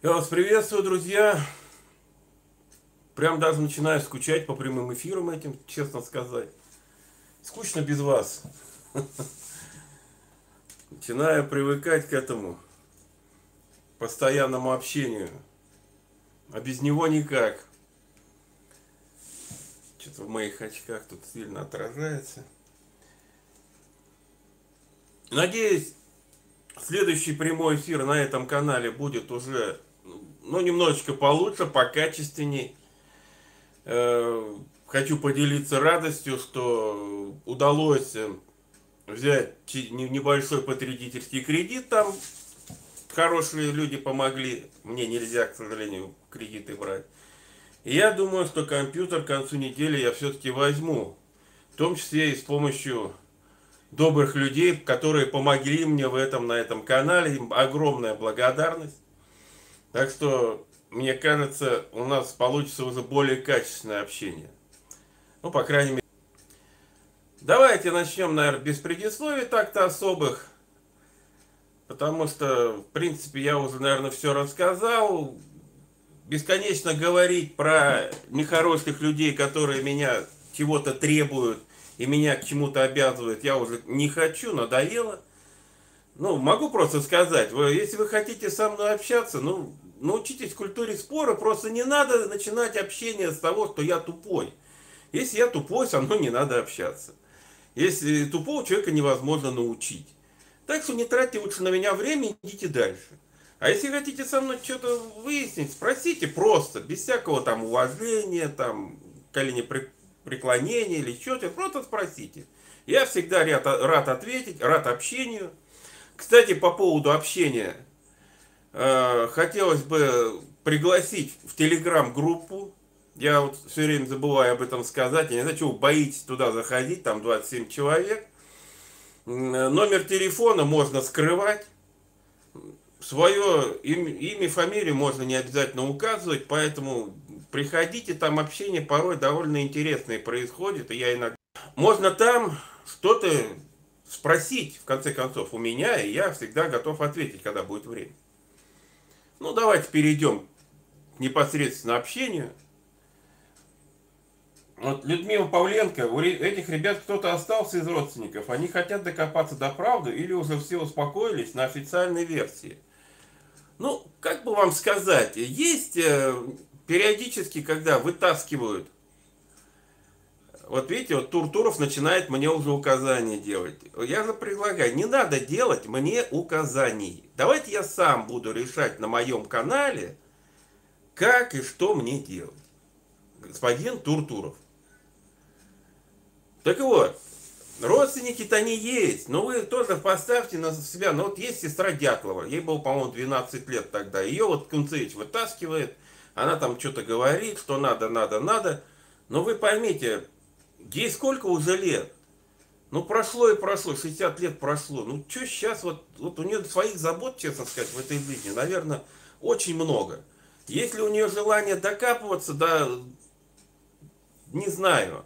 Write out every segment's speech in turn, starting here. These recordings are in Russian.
Я вас приветствую, друзья. Прям даже начинаю скучать по прямым эфирам этим, честно сказать. Скучно без вас. Начинаю привыкать к этому постоянному общению. А без него никак. Что-то в моих очках тут сильно отражается. Надеюсь, следующий прямой эфир на этом канале будет уже ну, немножечко получше, покачественней. Э, хочу поделиться радостью, что удалось взять небольшой потребительский кредит. Там хорошие люди помогли. Мне нельзя, к сожалению, кредиты брать. И я думаю, что компьютер к концу недели я все-таки возьму. В том числе и с помощью добрых людей, которые помогли мне в этом, на этом канале. Им огромная благодарность. Так что, мне кажется, у нас получится уже более качественное общение. Ну, по крайней мере. Давайте начнем, наверное, без предисловий так-то особых. Потому что, в принципе, я уже, наверное, все рассказал. Бесконечно говорить про нехороших людей, которые меня чего-то требуют и меня к чему-то обязывают, я уже не хочу, надоело. Ну, могу просто сказать, вы, если вы хотите со мной общаться, ну, научитесь культуре спора, просто не надо начинать общение с того, что я тупой. Если я тупой, со мной не надо общаться. Если тупого человека невозможно научить. Так что не тратьте лучше на меня время, идите дальше. А если хотите со мной что-то выяснить, спросите просто, без всякого там уважения, там, колени преклонения или что-то, просто спросите. Я всегда рад, рад ответить, рад общению. Кстати, по поводу общения, э, хотелось бы пригласить в телеграм-группу. Я вот все время забываю об этом сказать. Я не знаю, чего вы боитесь туда заходить, там 27 человек. Номер телефона можно скрывать. Свое имя, фамилию можно не обязательно указывать, поэтому приходите, там общение порой довольно интересное происходит, и я иногда... Можно там что-то спросить, в конце концов, у меня, и я всегда готов ответить, когда будет время. Ну, давайте перейдем к непосредственно общению. Вот Людмила Павленко, у этих ребят кто-то остался из родственников, они хотят докопаться до правды или уже все успокоились на официальной версии. Ну, как бы вам сказать, есть э, периодически, когда вытаскивают вот видите, вот Туртуров начинает мне уже указания делать. Я же предлагаю, не надо делать мне указаний. Давайте я сам буду решать на моем канале, как и что мне делать. Господин Туртуров. Так вот, родственники-то они есть, но вы тоже поставьте на себя. Ну вот есть сестра Дятлова, ей было, по-моему, 12 лет тогда. Ее вот Кунцевич вытаскивает, она там что-то говорит, что надо, надо, надо. Но вы поймите, Ей сколько уже лет? Ну, прошло и прошло, 60 лет прошло. Ну, что сейчас, вот, вот у нее своих забот, честно сказать, в этой жизни, наверное, очень много. Если у нее желание докапываться, да, не знаю.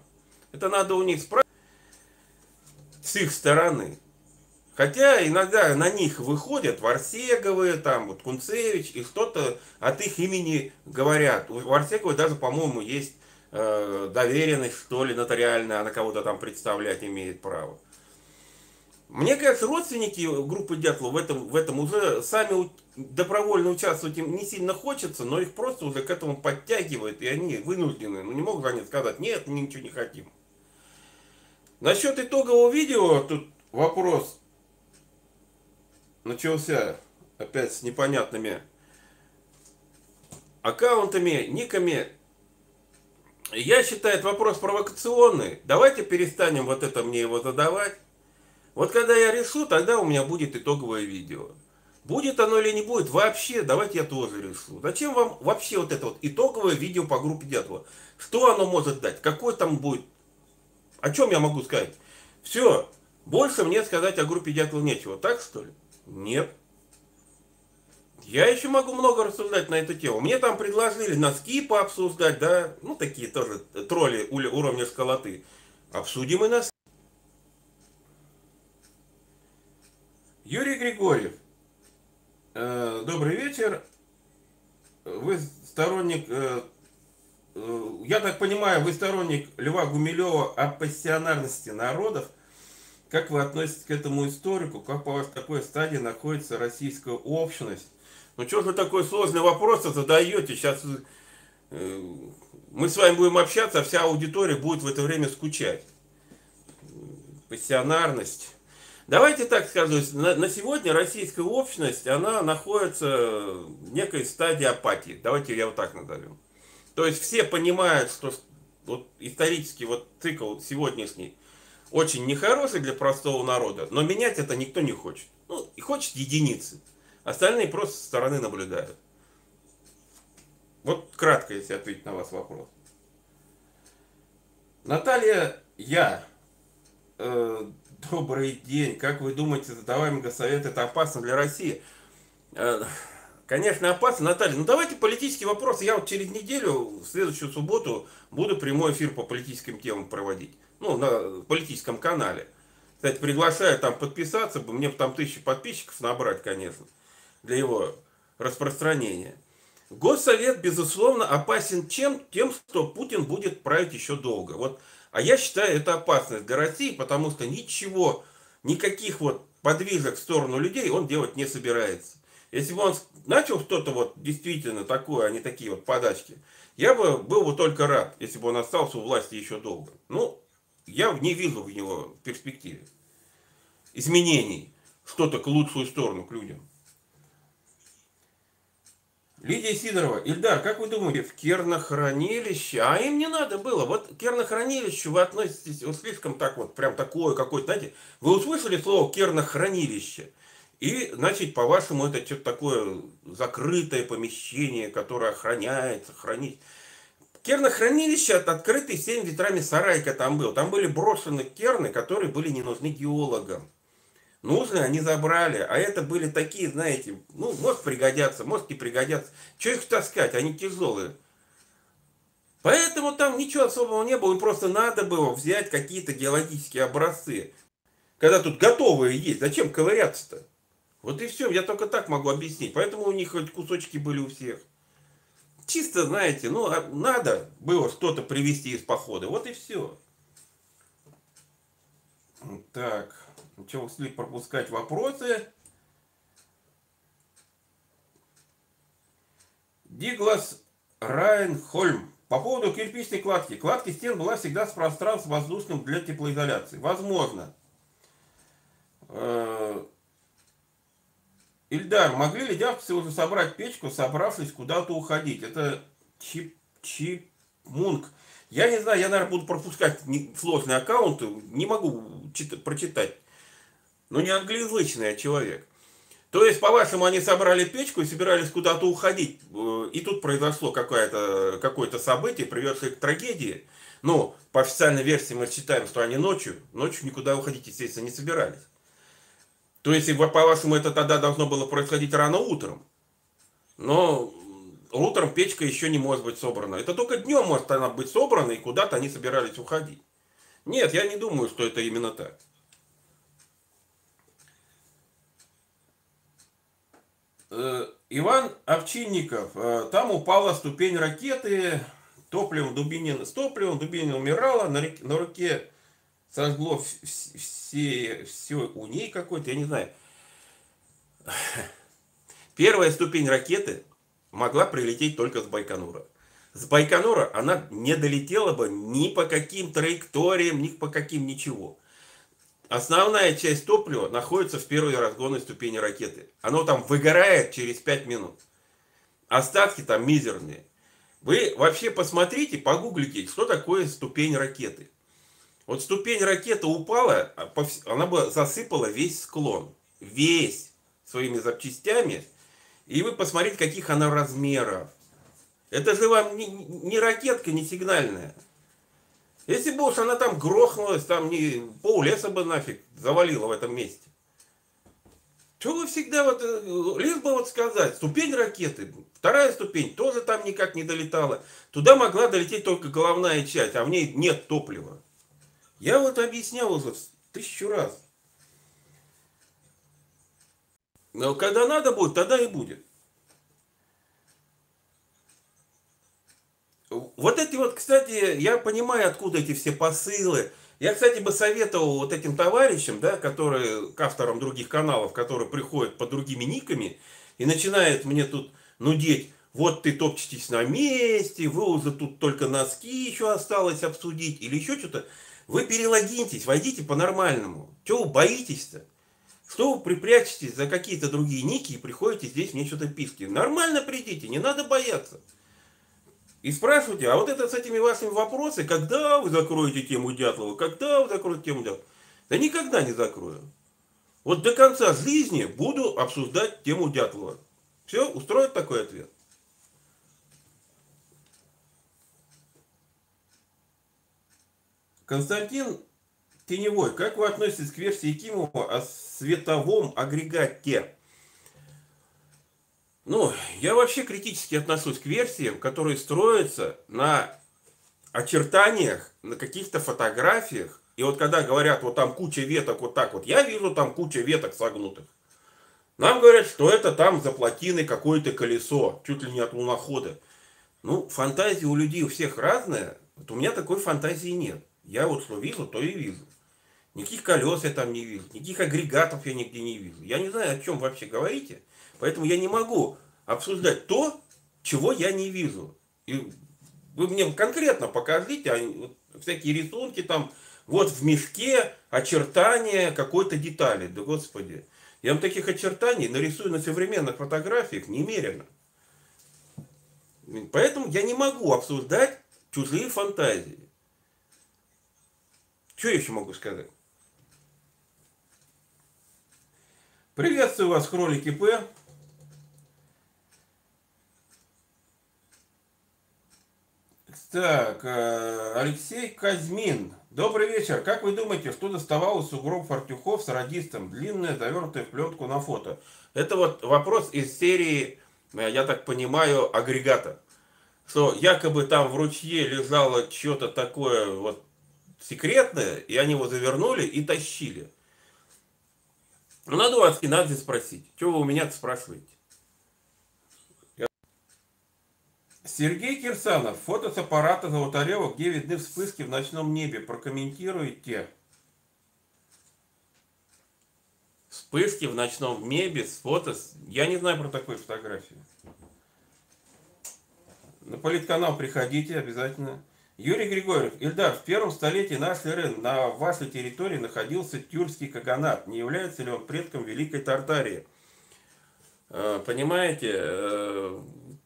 Это надо у них спрашивать с их стороны. Хотя иногда на них выходят Варсеговы, там вот Кунцевич, и что-то от их имени говорят. У Варсеговой даже, по-моему, есть э, доверенность, что ли, нотариальная, она кого-то там представлять имеет право. Мне кажется, родственники группы Дятлова в этом, в этом уже сами добровольно участвовать им не сильно хочется, но их просто уже к этому подтягивают, и они вынуждены. Ну не могут они сказать, нет, мы ничего не хотим. Насчет итогового видео, тут вопрос начался опять с непонятными аккаунтами, никами. Я считаю, это вопрос провокационный. Давайте перестанем вот это мне его задавать. Вот когда я решу, тогда у меня будет итоговое видео. Будет оно или не будет, вообще, давайте я тоже решу. Зачем вам вообще вот это вот итоговое видео по группе Дятлова? Что оно может дать? Какой там будет? О чем я могу сказать? Все, больше мне сказать о группе Дятлова нечего. Так что ли? Нет. Я еще могу много рассуждать на эту тему. Мне там предложили носки пообсуждать, да, ну такие тоже тролли уровня школоты. Обсудим и носки. Юрий Григорьев. Э, добрый вечер. вы сторонник, э, я так понимаю, вы сторонник Льва Гумилева о пассионарности народов. Как вы относитесь к этому историку? Как по вас в такой стадии находится российская общность? Ну что же такой сложный вопрос задаете? Сейчас мы с вами будем общаться, а вся аудитория будет в это время скучать. Пассионарность. Давайте так скажу, на, на сегодня российская общность, она находится в некой стадии апатии. Давайте я вот так назовем. То есть все понимают, что вот исторический вот цикл сегодняшний очень нехороший для простого народа, но менять это никто не хочет. Ну, и хочет единицы. Остальные просто со стороны наблюдают. Вот кратко, если ответить на вас вопрос. Наталья, я. Э, добрый день. Как вы думаете, задаваемый госсовет это опасно для России? Э, конечно, опасно. Наталья, ну давайте политические вопросы. Я вот через неделю, в следующую субботу, буду прямой эфир по политическим темам проводить. Ну, на политическом канале. Кстати, приглашаю там подписаться, мне там тысячи подписчиков набрать, конечно, для его распространения. Госсовет, безусловно, опасен чем? Тем, что Путин будет править еще долго. Вот. А я считаю, это опасность для России, потому что ничего, никаких вот подвижек в сторону людей он делать не собирается. Если бы он начал что-то вот действительно такое, а не такие вот подачки, я бы был бы только рад, если бы он остался у власти еще долго. Ну, я не вижу в него перспективе изменений, что-то к лучшую сторону к людям. Лидия Сидорова, Ильдар, как вы думаете, в кернохранилище, а им не надо было, вот к кернохранилищу вы относитесь вот слишком так вот, прям такое какое-то, знаете, вы услышали слово кернохранилище, и, значит, по-вашему, это что-то такое закрытое помещение, которое охраняется, хранить. Кернохранилище от открытый всеми ветрами сарайка там был. Там были брошены керны, которые были не нужны геологам нужные они забрали, а это были такие, знаете, ну, может пригодятся, может не пригодятся. Что их таскать, они тяжелые. Поэтому там ничего особого не было, им просто надо было взять какие-то геологические образцы. Когда тут готовые есть, зачем ковыряться-то? Вот и все, я только так могу объяснить. Поэтому у них хоть кусочки были у всех. Чисто, знаете, ну, а надо было что-то привезти из похода. Вот и все. Так. Что успели пропускать вопросы? Диглас Райнхольм. По поводу кирпичной кладки. Кладки стен была всегда с пространством воздушным для теплоизоляции. Возможно. Э, Ильдар, могли ли дявцы уже собрать печку, собравшись куда-то уходить? Это Чип, Чипмунг. Я не знаю, я, наверное, буду пропускать сложные аккаунты. Не могу прочитать но не англоязычный а человек. То есть, по-вашему, они собрали печку и собирались куда-то уходить. Э, и тут произошло какое-то какое событие, приведшее к трагедии. Ну, по официальной версии мы считаем, что они ночью, ночью никуда уходить, естественно, не собирались. То есть, по-вашему, это тогда должно было происходить рано утром. Но утром печка еще не может быть собрана. Это только днем может она быть собрана, и куда-то они собирались уходить. Нет, я не думаю, что это именно так. Иван Овчинников, э, там упала ступень ракеты, топливом Дубинин, с топливом Дубинин умирала, на, реке, на руке сожгло все, все у ней какой-то, я не знаю. Первая ступень ракеты могла прилететь только с Байконура. С Байконура она не долетела бы ни по каким траекториям, ни по каким ничего. Основная часть топлива находится в первой разгонной ступени ракеты. Оно там выгорает через 5 минут. Остатки там мизерные. Вы вообще посмотрите, погуглите, что такое ступень ракеты. Вот ступень ракеты упала, а она бы засыпала весь склон. Весь своими запчастями. И вы посмотрите, каких она размеров. Это же вам не, не ракетка, не сигнальная. Если бы уж она там грохнулась, там не пол леса бы нафиг завалила в этом месте. Что вы всегда вот, э, лишь бы вот сказать, ступень ракеты, вторая ступень тоже там никак не долетала. Туда могла долететь только головная часть, а в ней нет топлива. Я вот объяснял уже тысячу раз. Но когда надо будет, тогда и будет. Вот эти вот, кстати, я понимаю, откуда эти все посылы. Я, кстати, бы советовал вот этим товарищам, да, которые, к авторам других каналов, которые приходят под другими никами и начинают мне тут нудеть, вот ты топчетесь на месте, вы уже тут только носки еще осталось обсудить или еще что-то. Вы перелогиньтесь, войдите по-нормальному. Чего вы боитесь-то? Что вы припрячетесь за какие-то другие ники и приходите здесь мне что-то писки? Нормально придите, не надо бояться. И спрашивайте, а вот это с этими вашими вопросами, когда вы закроете тему Дятлова, когда вы закроете тему Дятлова? Да никогда не закрою. Вот до конца жизни буду обсуждать тему Дятлова. Все, устроит такой ответ? Константин Теневой, как вы относитесь к версии Якимова о световом агрегате? Ну, я вообще критически отношусь к версиям, которые строятся на очертаниях, на каких-то фотографиях. И вот когда говорят, вот там куча веток вот так вот, я вижу там куча веток согнутых. Нам говорят, что это там за плотиной какое-то колесо, чуть ли не от лунохода. Ну, фантазия у людей у всех разная. Вот у меня такой фантазии нет. Я вот что вижу, то и вижу. Никаких колес я там не вижу, никаких агрегатов я нигде не вижу. Я не знаю, о чем вообще говорите. Поэтому я не могу обсуждать то, чего я не вижу. И вы мне конкретно покажите а, всякие рисунки там, вот в мешке очертания какой-то детали. Да господи, я вам таких очертаний нарисую на современных фотографиях немерено. Поэтому я не могу обсуждать чужие фантазии. Что я еще могу сказать? Приветствую вас, кролики П. Так, э, Алексей Казьмин. Добрый вечер. Как вы думаете, что доставалось у гроб Фартюхов с радистом? Длинное, завернутое в пленку на фото. Это вот вопрос из серии, э, я так понимаю, агрегата. Что якобы там в ручье лежало что-то такое вот секретное, и они его завернули и тащили. Ну, надо у Аскинадзе спросить. Что вы у меня спрашиваете? Сергей Кирсанов. Фото с аппарата Золотарева, где видны вспышки в ночном небе. Прокомментируйте. Вспышки в ночном небе с фото. Я не знаю про такую фотографию. На политканал приходите обязательно. Юрий Григорьев. Ильдар, в первом столетии нашей эры на вашей территории находился тюркский каганат. Не является ли он предком Великой Тартарии? Э, понимаете, э,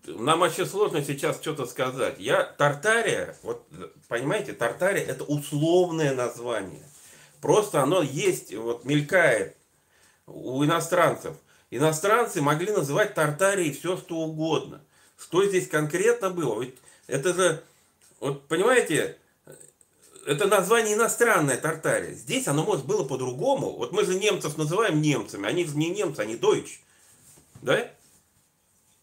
нам вообще сложно сейчас что-то сказать. Я Тартария, вот понимаете, Тартария это условное название. Просто оно есть, вот мелькает у иностранцев. Иностранцы могли называть Тартарией все что угодно. Что здесь конкретно было? Ведь это же, вот понимаете, это название иностранное Тартария. Здесь оно может было по-другому. Вот мы же немцев называем немцами, они же не немцы, они дойч. Да?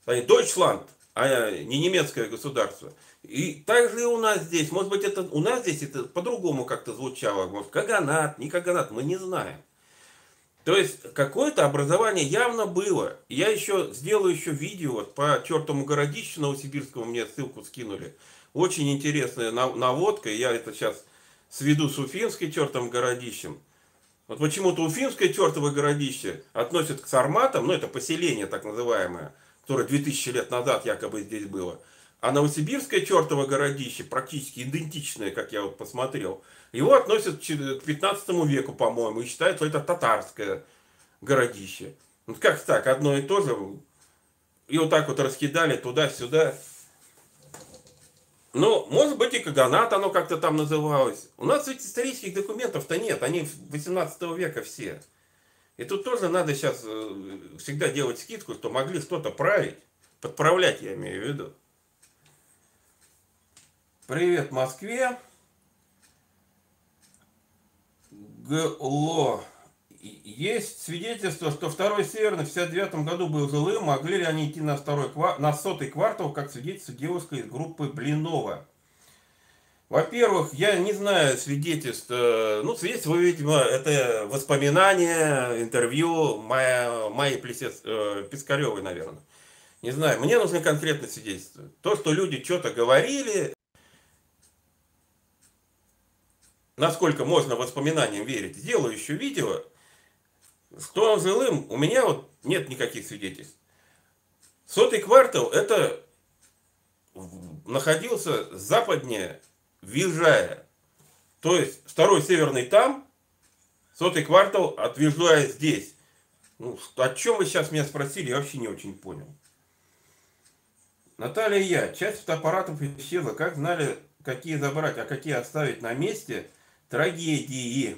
Они Deutschland, а не немецкое государство. И также и у нас здесь, может быть, это у нас здесь это по-другому как-то звучало, может, Каганат, не Каганат, мы не знаем. То есть какое-то образование явно было. Я еще сделаю еще видео по чертому городищу Новосибирскому, мне ссылку скинули. Очень интересная наводка, я это сейчас сведу с Уфимской чертом городищем. Вот почему-то Уфимское чертово городище относят к сарматам, ну это поселение так называемое, которое 2000 лет назад якобы здесь было. А Новосибирское чертово городище, практически идентичное, как я вот посмотрел, его относят к 15 веку, по-моему, и считают, что это татарское городище. Вот как так, одно и то же. И вот так вот раскидали туда-сюда. Ну, может быть, и Каганат оно как-то там называлось. У нас ведь исторических документов-то нет, они 18 века все. И тут тоже надо сейчас э, всегда делать скидку, что могли что-то править. Подправлять, я имею в виду. Привет Москве. ГЛО. Есть свидетельство, что второй северный в 59 году был жилым. Могли ли они идти на, второй, на сотый квартал, как свидетельство девушка из группы Блинова? Во-первых, я не знаю свидетельств, э, ну, свидетельство, видимо, это воспоминания, интервью Майи, Майи Плесец, э, Пискаревой, наверное. Не знаю, мне нужны конкретные свидетельства. То, что люди что-то говорили, насколько можно воспоминаниям верить, сделаю еще видео, с Томом Жилым у меня вот нет никаких свидетельств. Сотый квартал это находился западнее Вижая. То есть второй северный там, сотый квартал от Вижая здесь. Ну, о чем вы сейчас меня спросили, я вообще не очень понял. Наталья я. Часть фотоаппаратов исчезла. Как знали, какие забрать, а какие оставить на месте? Трагедии.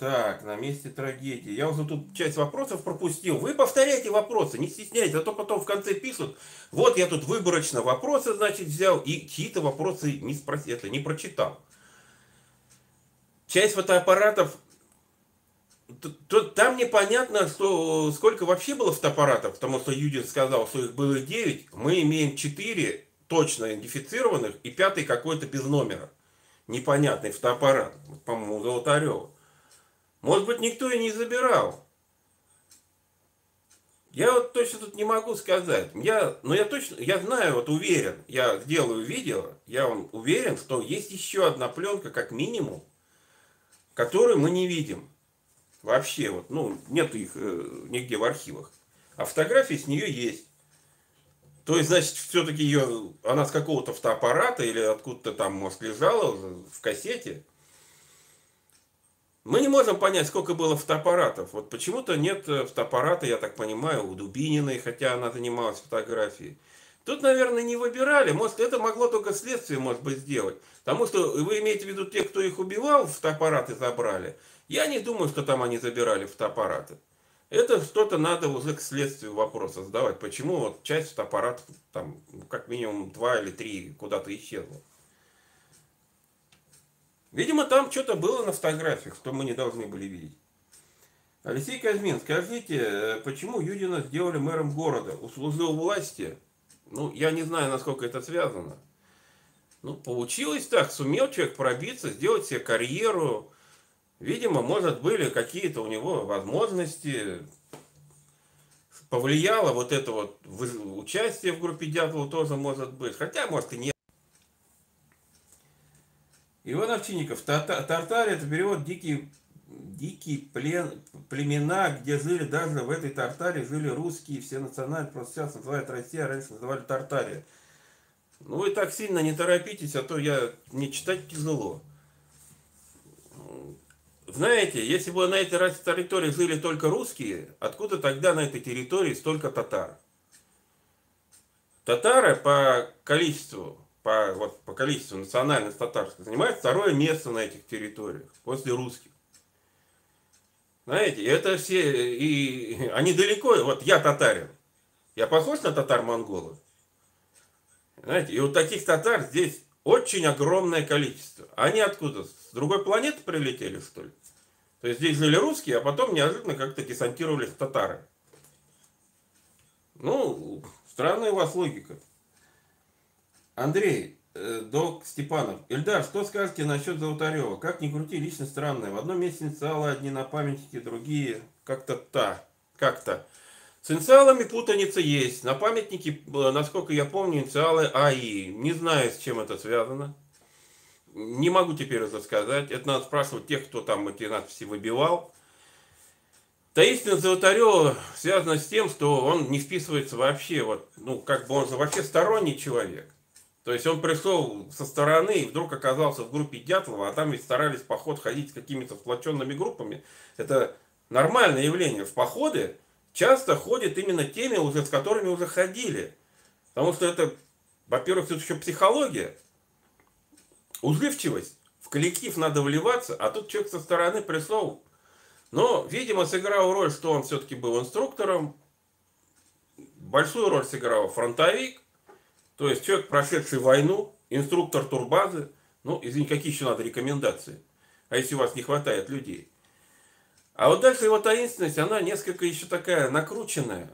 Так, на месте трагедии. Я уже тут часть вопросов пропустил. Вы повторяйте вопросы, не стесняйтесь, а то потом в конце пишут. Вот я тут выборочно вопросы, значит, взял и чьи-то вопросы не, спроси, это, не прочитал. Часть фотоаппаратов, там непонятно, что, сколько вообще было фотоаппаратов, потому что Юдин сказал, что их было 9. Мы имеем 4 точно идентифицированных и пятый какой-то без номера. Непонятный фотоаппарат, по-моему, Золотарева. Может быть, никто и не забирал. Я вот точно тут не могу сказать. Я, но я точно, я знаю, вот уверен, я сделаю видео, я вам уверен, что есть еще одна пленка, как минимум, которую мы не видим. Вообще, вот, ну, нет их э, нигде в архивах. А фотографии с нее есть. То есть, значит, все-таки ее, она с какого-то фотоаппарата или откуда-то там, может, лежала в кассете. Мы не можем понять, сколько было фотоаппаратов. Вот почему-то нет э, фотоаппарата, я так понимаю, у Дубининой, хотя она занималась фотографией. Тут, наверное, не выбирали. Может, это могло только следствие, может быть, сделать. Потому что вы имеете в виду тех, кто их убивал, фотоаппараты забрали. Я не думаю, что там они забирали фотоаппараты. Это что-то надо уже к следствию вопроса задавать. Почему вот часть фотоаппаратов, там, ну, как минимум два или три куда-то исчезла. Видимо, там что-то было на фотографиях, что мы не должны были видеть. Алексей Казьмин, скажите, э, почему Юдина сделали мэром города? Услужил власти? Ну, я не знаю, насколько это связано. Ну, получилось так, сумел человек пробиться, сделать себе карьеру. Видимо, может, были какие-то у него возможности. Повлияло вот это вот участие в группе Дятлова тоже может быть. Хотя, может, и нет. Иван Овчинников. Тартария это перевод дикий, дикие плен, племена, где жили даже в этой Тартарии, жили русские, все национальные, просто сейчас называют Россия, а раньше называли Тартария. Ну вы так сильно не торопитесь, а то я мне читать тяжело. Знаете, если бы на этой территории жили только русские, откуда тогда на этой территории столько татар? Татары по количеству по, вот, по количеству национальность татарских занимает второе место на этих территориях после русских. Знаете, это все, и они далеко, вот я татарин, я похож на татар-монголов? Знаете, и вот таких татар здесь очень огромное количество. Они откуда? С другой планеты прилетели, что ли? То есть здесь жили русские, а потом неожиданно как-то десантировались татары. Ну, странная у вас логика. Андрей, э, Док Степанов. Ильдар, что скажете насчет Золотарева? Как ни крути, лично странное. В одном месте инициалы одни на памятнике, другие как-то та. Как-то. С инициалами путаница есть. На памятнике, э, насколько я помню, инициалы АИ. Не знаю, с чем это связано. Не могу теперь это сказать. Это надо спрашивать тех, кто там эти надписи выбивал. Таинственность Золотарева связана с тем, что он не вписывается вообще, вот, ну, как бы он же вообще сторонний человек. То есть он пришел со стороны и вдруг оказался в группе Дятлова, а там ведь старались поход ходить с какими-то сплоченными группами. Это нормальное явление. В походы часто ходят именно теми, уже, с которыми уже ходили. Потому что это, во-первых, тут еще психология, уживчивость. В коллектив надо вливаться, а тут человек со стороны пришел. Но, видимо, сыграл роль, что он все-таки был инструктором. Большую роль сыграл фронтовик то есть человек, прошедший войну, инструктор турбазы, ну, извините, какие еще надо рекомендации? А если у вас не хватает людей? А вот дальше его таинственность, она несколько еще такая накрученная.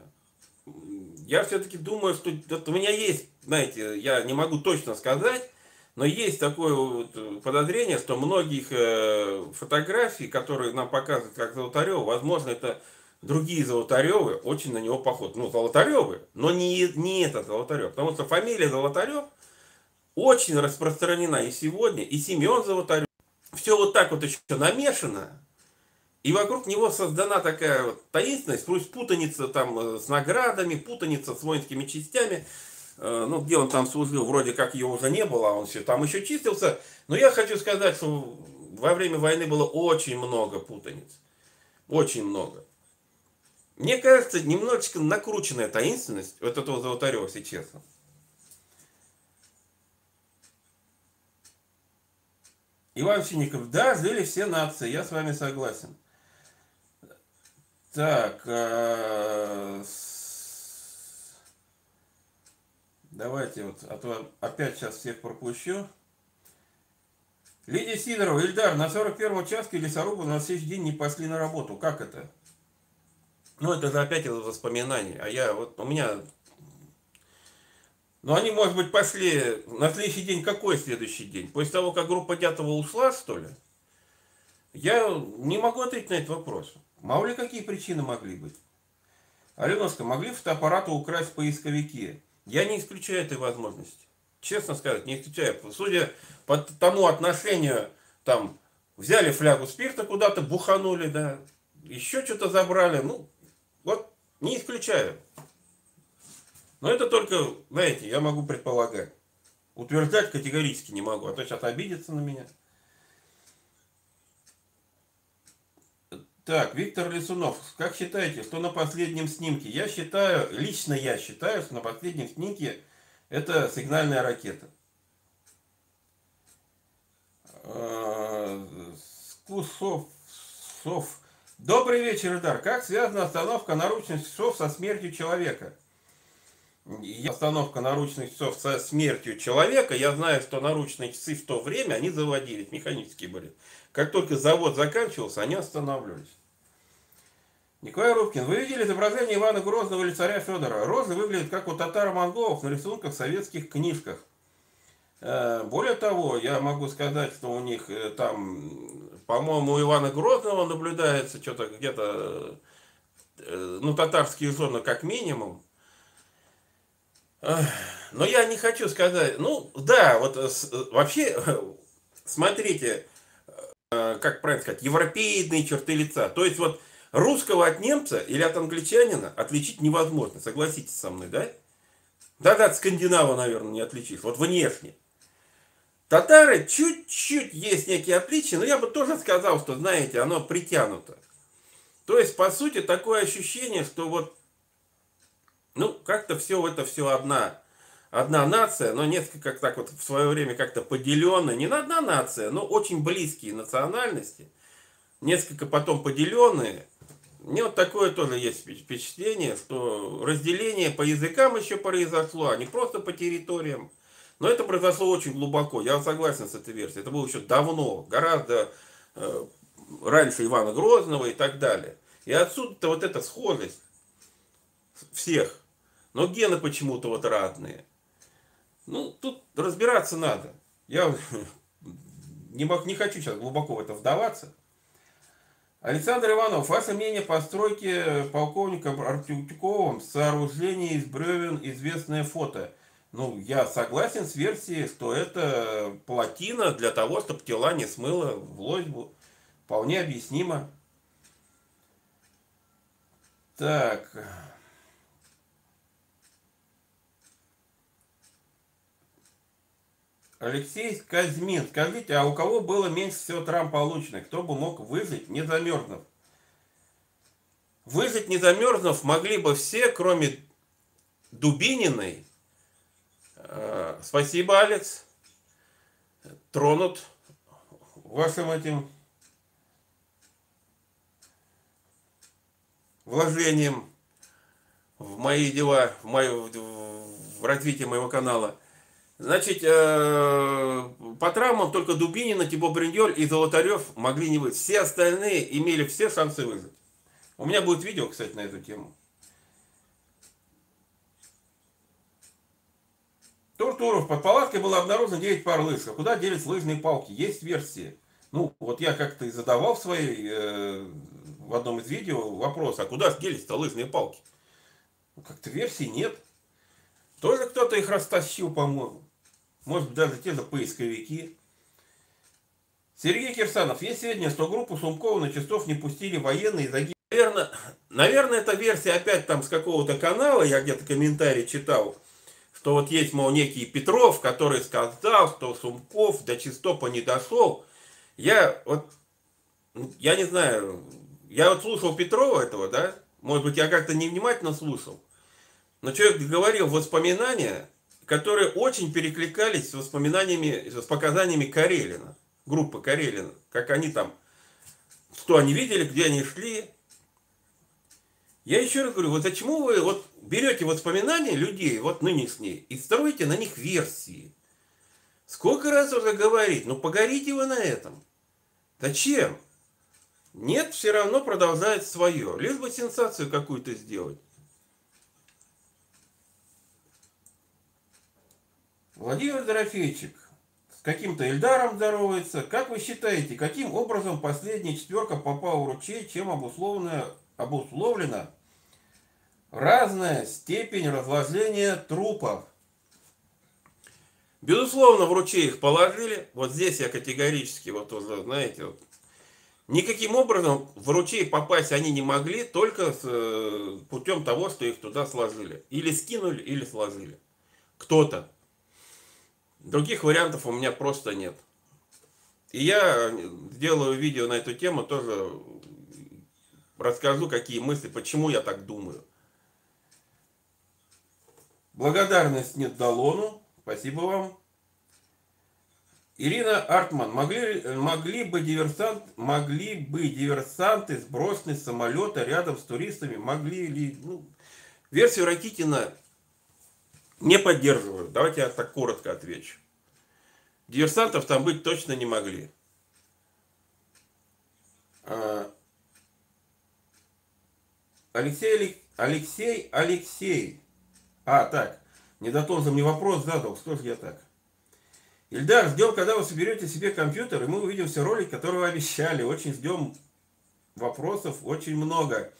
Я все-таки думаю, что вот у меня есть, знаете, я не могу точно сказать, но есть такое вот подозрение, что многих э, фотографий, которые нам показывают как Золотарева, возможно, это другие Золотаревы очень на него похожи. Ну, Золотаревы, но не, не этот Золотарев. Потому что фамилия Золотарев, очень распространена и сегодня, и Семен Золотарев. Все вот так вот еще намешано, и вокруг него создана такая вот таинственность, пусть путаница там э, с наградами, путаница с воинскими частями, э, ну, где он там служил, вроде как ее уже не было, а он все там еще чистился. Но я хочу сказать, что во время войны было очень много путаниц. Очень много. Мне кажется, немножечко накрученная таинственность вот этого Золотарева, если честно. Иван Синников, да, злили все нации, я с вами согласен. Так, э, давайте вот, а то опять сейчас всех пропущу. Лидия Сидорова, Ильдар, на 41-м участке лесорубы на следующий день не пошли на работу. Как это? Ну, это же опять воспоминания. А я, вот у меня... Ну, они, может быть, пошли на следующий день. Какой следующий день? После того, как группа Дятова ушла, что ли? Я не могу ответить на этот вопрос. Мало ли какие причины могли быть. Аленовска, могли фотоаппараты украсть поисковики? Я не исключаю этой возможности. Честно сказать, не исключаю. Судя по тому отношению, там, взяли флягу спирта куда-то, буханули, да, еще что-то забрали, ну, вот, не исключаю. Но это только, знаете, я могу предполагать. Утверждать категорически не могу, а то сейчас обидятся на меня. Так, Виктор Лисунов, как считаете, что на последнем снимке? Я считаю, лично я считаю, что на последнем снимке это сигнальная ракета. Скусов, Сов. Добрый вечер, Идар. Как связана остановка наручных часов со смертью человека? Остановка наручных часов со смертью человека. Я знаю, что наручные часы в то время, они заводились, механические были. Как только завод заканчивался, они останавливались. Николай Рубкин, вы видели изображение Ивана Грозного или царя Федора? Розы выглядят как у татаро-монголов на рисунках в советских книжках. Э, более того, я могу сказать, что у них э, там, по-моему, у Ивана Грозного наблюдается что-то где-то, э, ну, татарские зоны как минимум. Но я не хочу сказать, ну, да, вот вообще, смотрите, как правильно сказать, европейные черты лица. То есть вот Русского от немца или от англичанина отличить невозможно, согласитесь со мной, да? Да-да, от скандинава, наверное, не отличишь, вот внешне. Татары чуть-чуть есть некие отличия, но я бы тоже сказал, что, знаете, оно притянуто. То есть, по сути, такое ощущение, что вот, ну, как-то все это все одна, одна нация, но несколько так вот в свое время как-то поделенная, не на одна нация, но очень близкие национальности, несколько потом поделенные, мне вот такое тоже есть впечатление, что разделение по языкам еще произошло, а не просто по территориям. Но это произошло очень глубоко. Я согласен с этой версией. Это было еще давно, гораздо э, раньше Ивана Грозного и так далее. И отсюда-то вот эта схожесть всех. Но гены почему-то вот разные. Ну, тут разбираться надо. Я не, мог, не хочу сейчас глубоко в это вдаваться. Александр Иванов, ваше мнение по стройке полковником Артюковым сооружение из бревен известное фото. Ну, я согласен с версией, что это плотина для того, чтобы тела не смыло в лозьбу. Вполне объяснимо. Так. Алексей Казьмин, скажите, а у кого было меньше всего травм полученных? Кто бы мог выжить, не замерзнув? Выжить не замерзнув могли бы все, кроме Дубининой. Э, спасибо, Алекс. Тронут вашим этим вложением в мои дела, в, мое, в развитие моего канала. Значит, э, по травмам только Дубинина, Тибо Бриньоль и Золотарев могли не выжить. Все остальные имели все шансы выжить. У меня будет видео, кстати, на эту тему. Туртуров. Под палаткой было обнаружено 9 пар лыж. А куда делись лыжные палки? Есть версии. Ну, вот я как-то и задавал в своей, э, в одном из видео вопрос, а куда делись-то лыжные палки? Ну, как-то версий нет. Тоже кто-то их растащил, по-моему. может быть даже те же поисковики. Сергей Кирсанов, есть сведения, что группу Сумкова на часов не пустили военные за Наверное, наверное, эта версия опять там с какого-то канала, я где-то комментарий читал, что вот есть, мол, некий Петров, который сказал, что Сумков до Чистопа не дошел. Я вот, я не знаю, я вот слушал Петрова этого, да, может быть, я как-то невнимательно слушал, но человек говорил воспоминания, которые очень перекликались с воспоминаниями, с показаниями Карелина, группы Карелина, как они там, что они видели, где они шли, я еще раз говорю, вот зачем вы вот берете воспоминания людей, вот нынешние, и строите на них версии? Сколько раз уже говорить? Ну, погорите вы на этом. Зачем? Нет, все равно продолжает свое. Лишь бы сенсацию какую-то сделать. Владимир Дорофейчик с каким-то Эльдаром здоровается. Как вы считаете, каким образом последняя четверка попала в ручей, чем обусловлена, обусловлена разная степень разложения трупов. Безусловно, в ручей их положили. Вот здесь я категорически, вот уже, знаете, вот, никаким образом в ручей попасть они не могли, только с, э, путем того, что их туда сложили. Или скинули, или сложили. Кто-то. Других вариантов у меня просто нет. И я сделаю видео на эту тему, тоже расскажу, какие мысли, почему я так думаю. Благодарность нет Далону. Спасибо вам. Ирина Артман, могли, могли, бы диверсант, могли бы диверсанты сбросены с самолета рядом с туристами, могли ли... Ну, версию Ракитина не поддерживаю. Давайте я так коротко отвечу. Диверсантов там быть точно не могли. А, Алексей, Алексей, Алексей. А, так. Недотонза мне вопрос задал. Что же я так? Ильдар, ждем, когда вы соберете себе компьютер, и мы увидим все ролики, которые вы обещали. Очень ждем вопросов, очень много.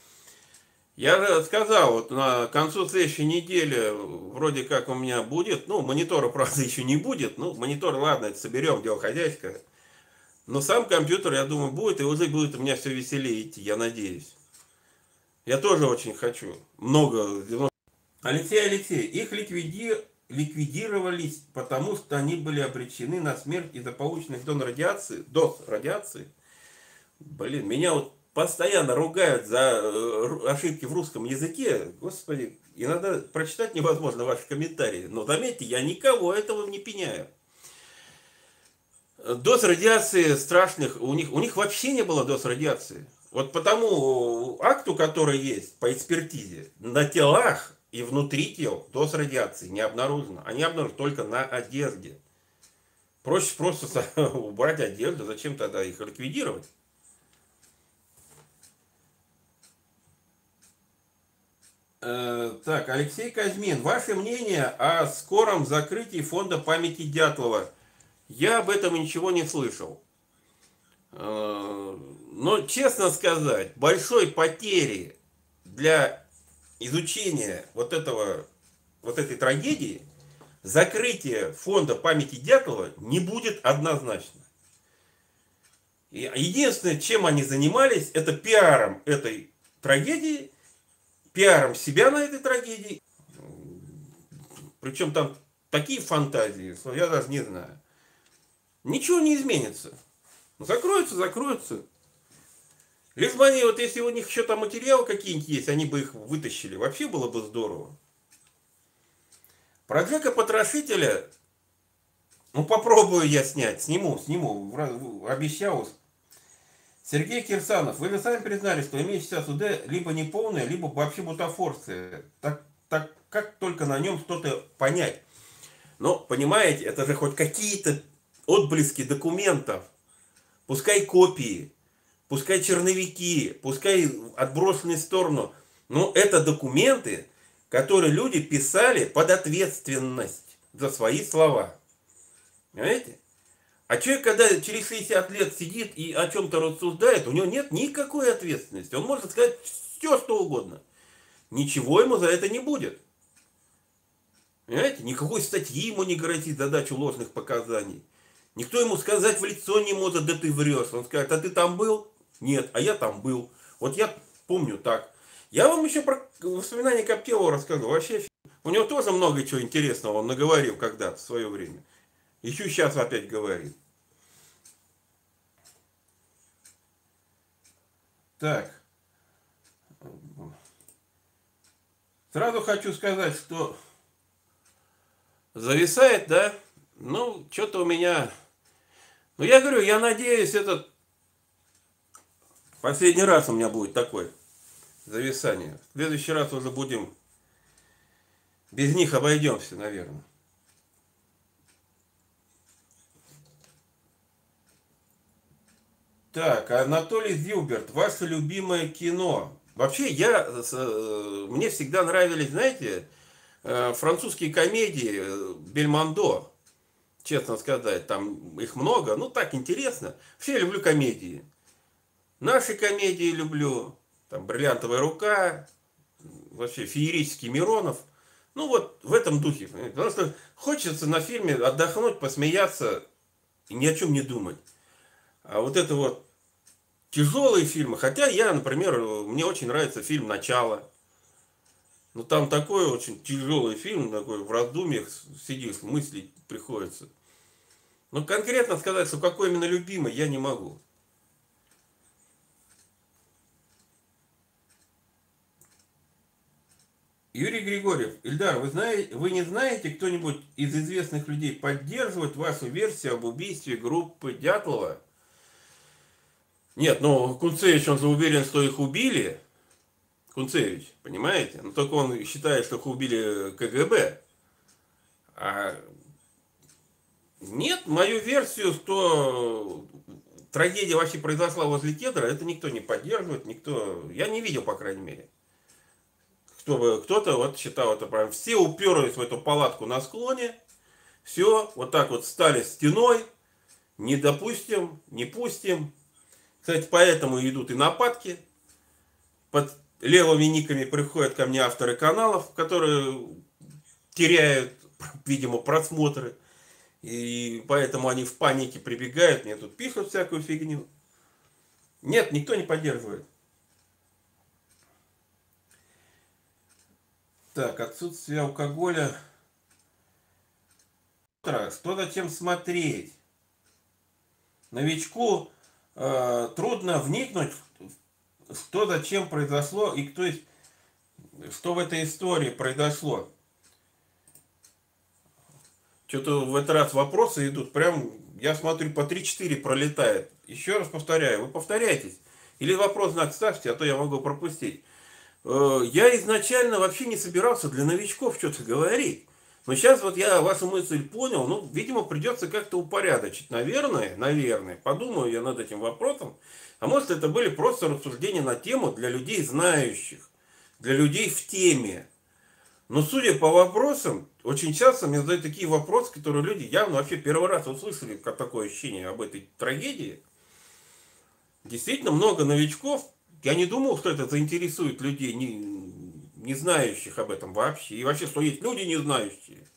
Я же сказал, вот на концу следующей недели вроде как у меня будет, ну, монитора, правда, еще не будет, ну, монитор, ладно, это соберем, дело хозяйское. Но сам компьютер, я думаю, будет, и уже будет у меня все веселее идти, я надеюсь. Я тоже очень хочу. Много, Алексей Алексей, их ликвиди... ликвидировались, потому что они были обречены на смерть из-за полученных дон радиации, доз радиации. Блин, меня вот постоянно ругают за э, ошибки в русском языке. Господи, иногда прочитать невозможно ваши комментарии. Но заметьте, я никого этого не пеняю. Доз радиации страшных, у них, у них вообще не было доз радиации. Вот по тому акту, который есть по экспертизе, на телах и внутри тел доз радиации не обнаружено. Они обнаружены только на одежде. Проще просто убрать одежду, зачем тогда их ликвидировать? Э, так, Алексей Казьмин, ваше мнение о скором закрытии фонда памяти Дятлова? Я об этом ничего не слышал. Э, но, честно сказать, большой потери для изучение вот этого, вот этой трагедии, закрытие фонда памяти Дятлова не будет однозначно. Единственное, чем они занимались, это пиаром этой трагедии, пиаром себя на этой трагедии. Причем там такие фантазии, что я даже не знаю. Ничего не изменится. Закроются, закроются. Они, вот если у них еще там материалы какие-нибудь есть, они бы их вытащили. Вообще было бы здорово. Про Джека Потрошителя, ну попробую я снять, сниму, сниму, обещал. Сергей Кирсанов, вы же сами признали, что имеющаяся СУД либо неполная, либо вообще бутафорская. Так, так как только на нем что-то понять. Но, понимаете, это же хоть какие-то отблески документов. Пускай копии пускай черновики, пускай отброшенные в сторону. Но это документы, которые люди писали под ответственность за свои слова. Понимаете? А человек, когда через 60 лет сидит и о чем-то рассуждает, у него нет никакой ответственности. Он может сказать все, что угодно. Ничего ему за это не будет. Понимаете? Никакой статьи ему не грозит за дачу ложных показаний. Никто ему сказать в лицо не может, да ты врешь. Он скажет, а ты там был? Нет, а я там был. Вот я помню так. Я вам еще про воспоминания Коптелова рассказывал. Вообще, у него тоже много чего интересного он наговорил когда-то в свое время. Еще сейчас опять говорит. Так. Сразу хочу сказать, что зависает, да? Ну, что-то у меня... Ну, я говорю, я надеюсь, этот последний раз у меня будет такой зависание. В следующий раз уже будем... Без них обойдемся, наверное. Так, Анатолий Зилберт, ваше любимое кино. Вообще, я, э, мне всегда нравились, знаете, э, французские комедии э, Бельмондо, честно сказать, там их много, ну так интересно. Вообще я люблю комедии. Наши комедии люблю, там «Бриллиантовая рука», вообще феерический Миронов. Ну вот в этом духе. Потому что хочется на фильме отдохнуть, посмеяться и ни о чем не думать. А вот это вот тяжелые фильмы. Хотя я, например, мне очень нравится фильм «Начало». Ну там такой очень тяжелый фильм, такой в раздумьях сидишь, мыслить приходится. Но конкретно сказать, что какой именно любимый, я не могу. Юрий Григорьев, Ильдар, вы, знаете, вы не знаете, кто-нибудь из известных людей поддерживает вашу версию об убийстве группы Дятлова? Нет, ну Кунцевич, он же уверен, что их убили. Кунцевич, понимаете? Но только он считает, что их убили КГБ. А нет, мою версию, что трагедия вообще произошла возле кедра, это никто не поддерживает, никто... Я не видел, по крайней мере. Чтобы кто-то вот считал это прям. Все уперлись в эту палатку на склоне. Все, вот так вот стали стеной. Не допустим, не пустим. Кстати, поэтому идут и нападки. Под левыми никами приходят ко мне авторы каналов, которые теряют, видимо, просмотры. И поэтому они в панике прибегают, мне тут пишут всякую фигню. Нет, никто не поддерживает. Так, отсутствие алкоголя. Что зачем смотреть? Новичку э, трудно вникнуть, что зачем произошло и кто есть, что в этой истории произошло. Что-то в этот раз вопросы идут, прям, я смотрю, по 3-4 пролетает. Еще раз повторяю, вы повторяйтесь. Или вопрос знак ставьте, а то я могу пропустить. Э, я изначально вообще не собирался для новичков что-то говорить. Но сейчас вот я вашу мысль понял, ну, видимо, придется как-то упорядочить. Наверное, наверное, подумаю я над этим вопросом. А может, это были просто рассуждения на тему для людей знающих, для людей в теме. Но судя по вопросам, очень часто мне задают такие вопросы, которые люди явно вообще первый раз услышали, как такое ощущение об этой трагедии. Действительно много новичков. Я не думал, что это заинтересует людей, не, не знающих об этом вообще. И вообще, что есть люди не знающие.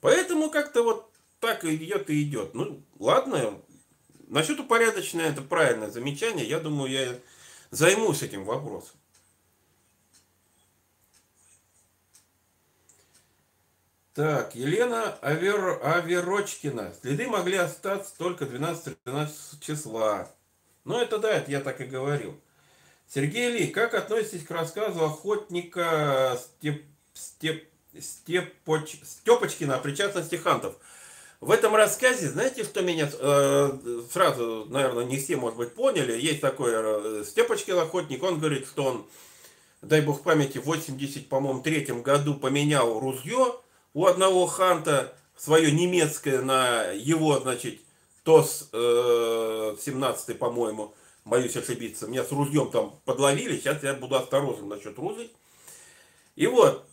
Поэтому как-то вот так идет и идет. Ну, ладно. Насчет упорядоченное, это правильное замечание. Я думаю, я займусь этим вопросом. Так, Елена Авер... Аверочкина. Следы могли остаться только 12-13 числа. Ну, это да, это я так и говорил. Сергей Ли, как относитесь к рассказу охотника Степ, Степ, Степоч, Степочкина о причастности хантов? В этом рассказе, знаете, что меня э, сразу, наверное, не все, может быть, поняли. Есть такой э, Степочкин охотник, он говорит, что он, дай бог памяти, в 80, по-моему, третьем году поменял ружье у одного ханта, свое немецкое на его, значит, ТОС э, 17, по-моему, боюсь ошибиться, меня с ружьем там подловили, сейчас я буду осторожен насчет ружей. И вот,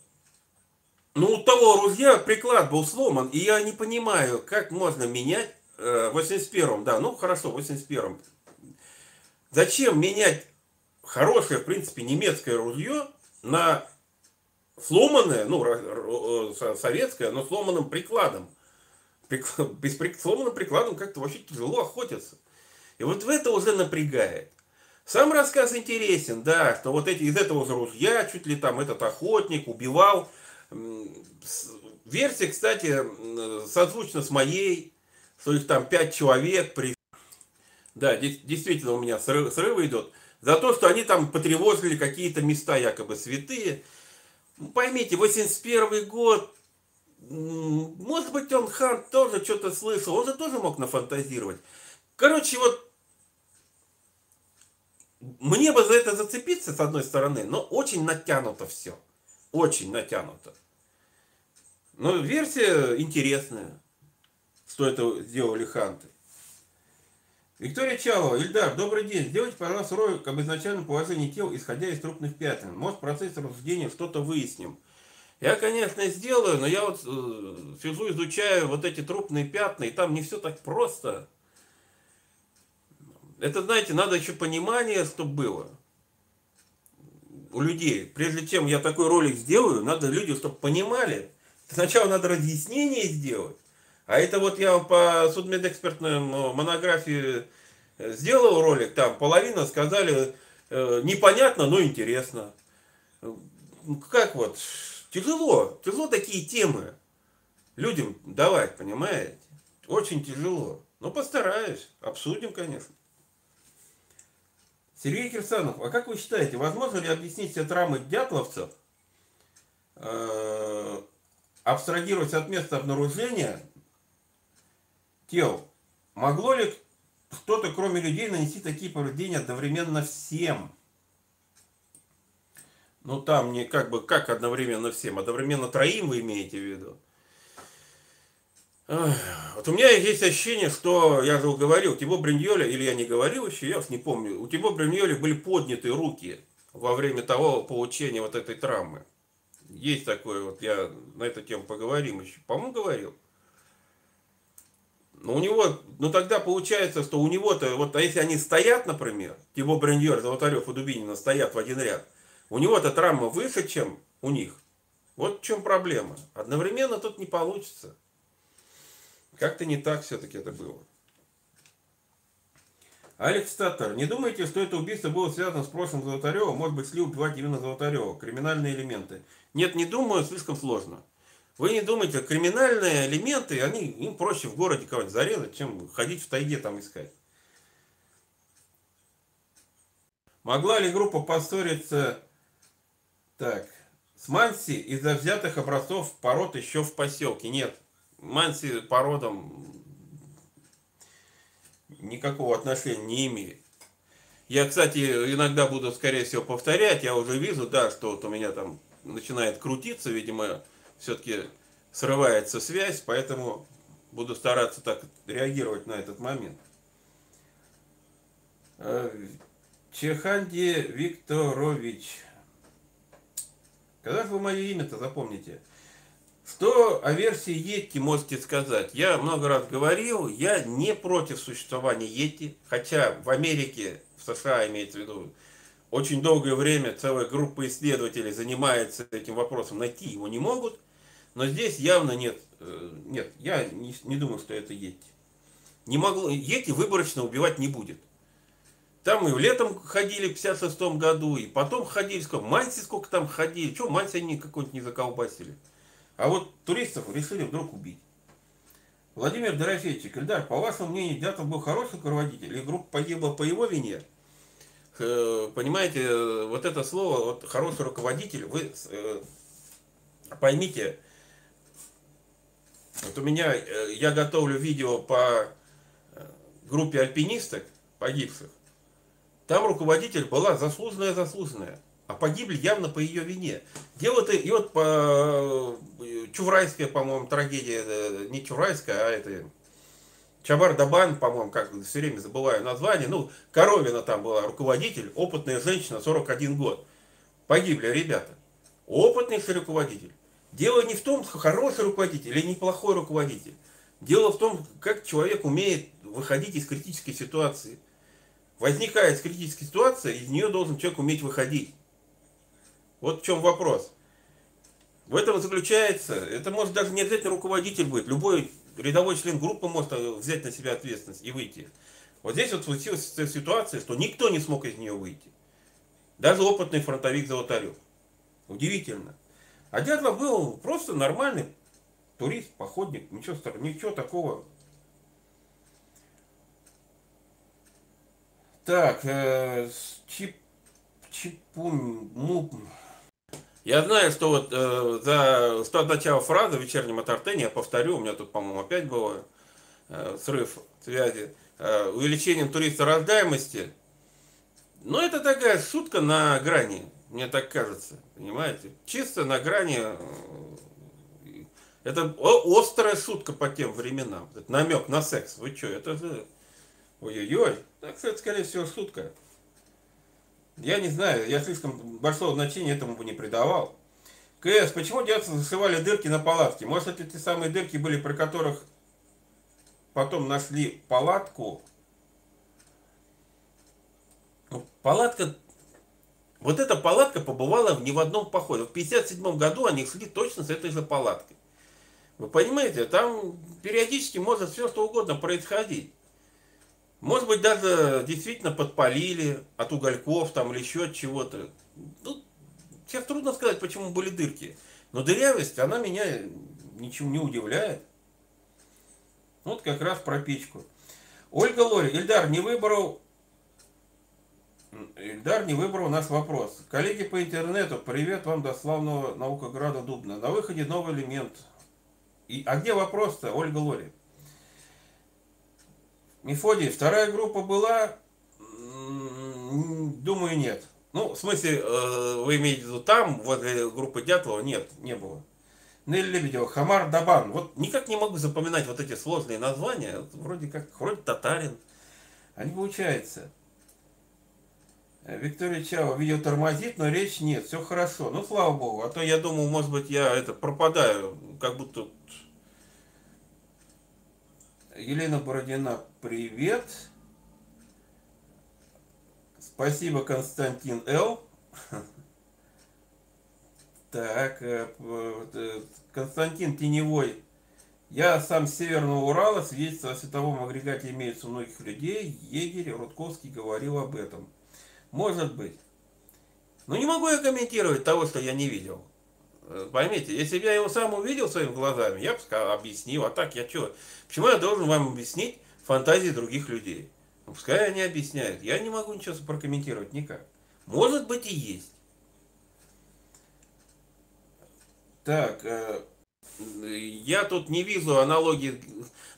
ну у того ружья приклад был сломан, и я не понимаю, как можно менять, э, в 81-м, да, ну хорошо, в 81-м. Зачем менять хорошее, в принципе, немецкое ружье на сломанная, ну, советская, но сломанным прикладом. Без сломанным прикладом как-то вообще тяжело охотиться. И вот в это уже напрягает. Сам рассказ интересен, да, что вот эти из этого ружья чуть ли там этот охотник убивал. Версия, кстати, созвучна с моей, что их там пять человек при... Да, действительно у меня срыв, срывы идут. За то, что они там потревожили какие-то места якобы святые. Ну, поймите, 81 год, может быть, он хан тоже что-то слышал, он же тоже мог нафантазировать. Короче, вот мне бы за это зацепиться, с одной стороны, но очень натянуто все. Очень натянуто. Но версия интересная, что это сделали ханты. Виктория Чалова, Ильдар, добрый день. Сделайте, пожалуйста, ролик об изначальном положении тел, исходя из трупных пятен. Может, в процессе рассуждения что-то выясним. Я, конечно, сделаю, но я вот э, сижу, изучаю вот эти трупные пятна, и там не все так просто. Это, знаете, надо еще понимание, чтобы было у людей. Прежде чем я такой ролик сделаю, надо люди, чтобы понимали. Сначала надо разъяснение сделать. А это вот я по судмедэкспертной монографии э, сделал ролик, там половина сказали э, непонятно, но интересно. Как вот, тяжело, тяжело такие темы людям давать, понимаете? Очень тяжело. Но постараюсь, обсудим, конечно. Сергей Кирсанов, а как вы считаете, возможно ли объяснить все травмы дятловцев, э, абстрагировать от места обнаружения тел? Могло ли кто-то, кроме людей, нанести такие повреждения одновременно всем? Ну, там не как бы, как одновременно всем? Одновременно троим вы имеете в виду? Вот у меня есть ощущение, что, я же говорил, у Тибо Бриньоля, или я не говорил еще, я уж не помню, у Тибо Бриньоля были подняты руки во время того получения вот этой травмы. Есть такое, вот я на эту тему поговорим еще. По-моему, говорил. Но у него, ну тогда получается, что у него-то, вот а если они стоят, например, Тибо Бриньоль, Золотарев и Дубинина стоят в один ряд, у него-то травма выше, чем у них. Вот в чем проблема. Одновременно тут не получится. Как-то не так все-таки это было. Алекс Татар, не думаете, что это убийство было связано с прошлым Золотарева? Может быть, слил убивать именно Золотарева? Криминальные элементы. Нет, не думаю, слишком сложно. Вы не думаете, криминальные элементы, они, им проще в городе кого-нибудь зарезать, чем ходить в тайге там искать. Могла ли группа поссориться так, с Манси из-за взятых образцов пород еще в поселке? Нет. Манси породам никакого отношения не имеет. Я, кстати, иногда буду, скорее всего, повторять. Я уже вижу, да, что вот у меня там начинает крутиться, видимо, все-таки срывается связь, поэтому буду стараться так реагировать на этот момент. Э, Чеханди Викторович. Когда же вы мое имя-то запомните? Что о версии Йети можете сказать? Я много раз говорил, я не против существования Йети, хотя в Америке, в США имеется в виду, очень долгое время целая группа исследователей занимается этим вопросом, найти его не могут, но здесь явно нет, э, нет, я не, не думаю, что это Йети. Не могло, Йети выборочно убивать не будет. Там мы летом ходили в 56 году, и потом ходили, сколько, Манси сколько там ходили, что Манси они какой-нибудь не заколбасили. А вот туристов решили вдруг убить. Владимир Дорофейчик, Ильдар, по вашему мнению, Дятел был хороший руководитель, или группа погибла по его вине? Э, понимаете, вот это слово, вот хороший руководитель, вы э, поймите, вот у меня, э, я готовлю видео по группе альпинисток погибших. Там руководитель была заслуженная-заслуженная а погибли явно по ее вине. Дело-то, и вот по э, Чуврайская, по-моему, трагедия, э, не Чуврайская, а это Чабар-Дабан, по-моему, как все время забываю название, ну, Коровина там была руководитель, опытная женщина, 41 год. Погибли ребята. Опытный руководитель. Дело не в том, хороший руководитель или неплохой руководитель. Дело в том, как человек умеет выходить из критической ситуации. Возникает критическая ситуация, из нее должен человек уметь выходить. Вот в чем вопрос. В этом заключается, это может даже не обязательно руководитель быть, любой рядовой член группы может э, взять на себя ответственность и выйти. Вот здесь вот случилась ситуация, что никто не смог из нее выйти. Даже опытный фронтовик Золотарев. Удивительно. А Дятлов был просто нормальный турист, походник, ничего, ничего такого. Так, э, чип, чипун, муп. Я знаю, что вот э, за что начала фразы в вечернем Атартене, я повторю, у меня тут, по-моему, опять было э, срыв связи, э, увеличением туриста рождаемости. Но это такая шутка на грани, мне так кажется, понимаете? Чисто на грани. Э, это острая шутка по тем временам. Намек на секс. Вы что, это же... Ой-ой-ой. Так, это, скорее всего, шутка. Я не знаю, я слишком большого значения этому бы не придавал. КС, почему девцы зашивали дырки на палатке? Может, это те самые дырки были, при которых потом нашли палатку? Ну, палатка... Вот эта палатка побывала не в одном походе. В 57 году они шли точно с этой же палаткой. Вы понимаете, там периодически может все что угодно происходить. Может быть, даже действительно подпалили от угольков там или еще от чего-то. Ну, сейчас трудно сказать, почему были дырки. Но дырявость, она меня ничего не удивляет. Вот как раз про печку. Ольга Лори, Ильдар не выбрал Ильдар не выбрал наш вопрос. Коллеги по интернету, привет вам до славного Наукограда Дубна. На выходе новый элемент. И, а где вопрос-то, Ольга Лори? Мефодий, вторая группа была? Думаю, нет. Ну, в смысле, э, вы имеете в виду там, возле группы Дятлова? Нет, не было. Нелли Лебедева, Хамар Дабан. Вот никак не могу запоминать вот эти сложные названия. Вроде как, вроде татарин. А не получается. Виктория Чава, видео тормозит, но речь нет, все хорошо. Ну, слава богу, а то я думал, может быть, я это пропадаю, как будто Елена Бородина, привет. Спасибо, Константин Л. Так, э, э, Константин Теневой. Я сам с Северного Урала, свидетельство о световом агрегате имеется у многих людей. Егерь Рудковский говорил об этом. Может быть. Но не могу я комментировать того, что я не видел. Э, поймите, если бы я его сам увидел своими глазами, я бы сказал, объяснил, а так я что? Почему я должен вам объяснить фантазии других людей? Ну, пускай они объясняют. Я не могу ничего прокомментировать никак. Может быть и есть. Так, э, я тут не вижу аналогии.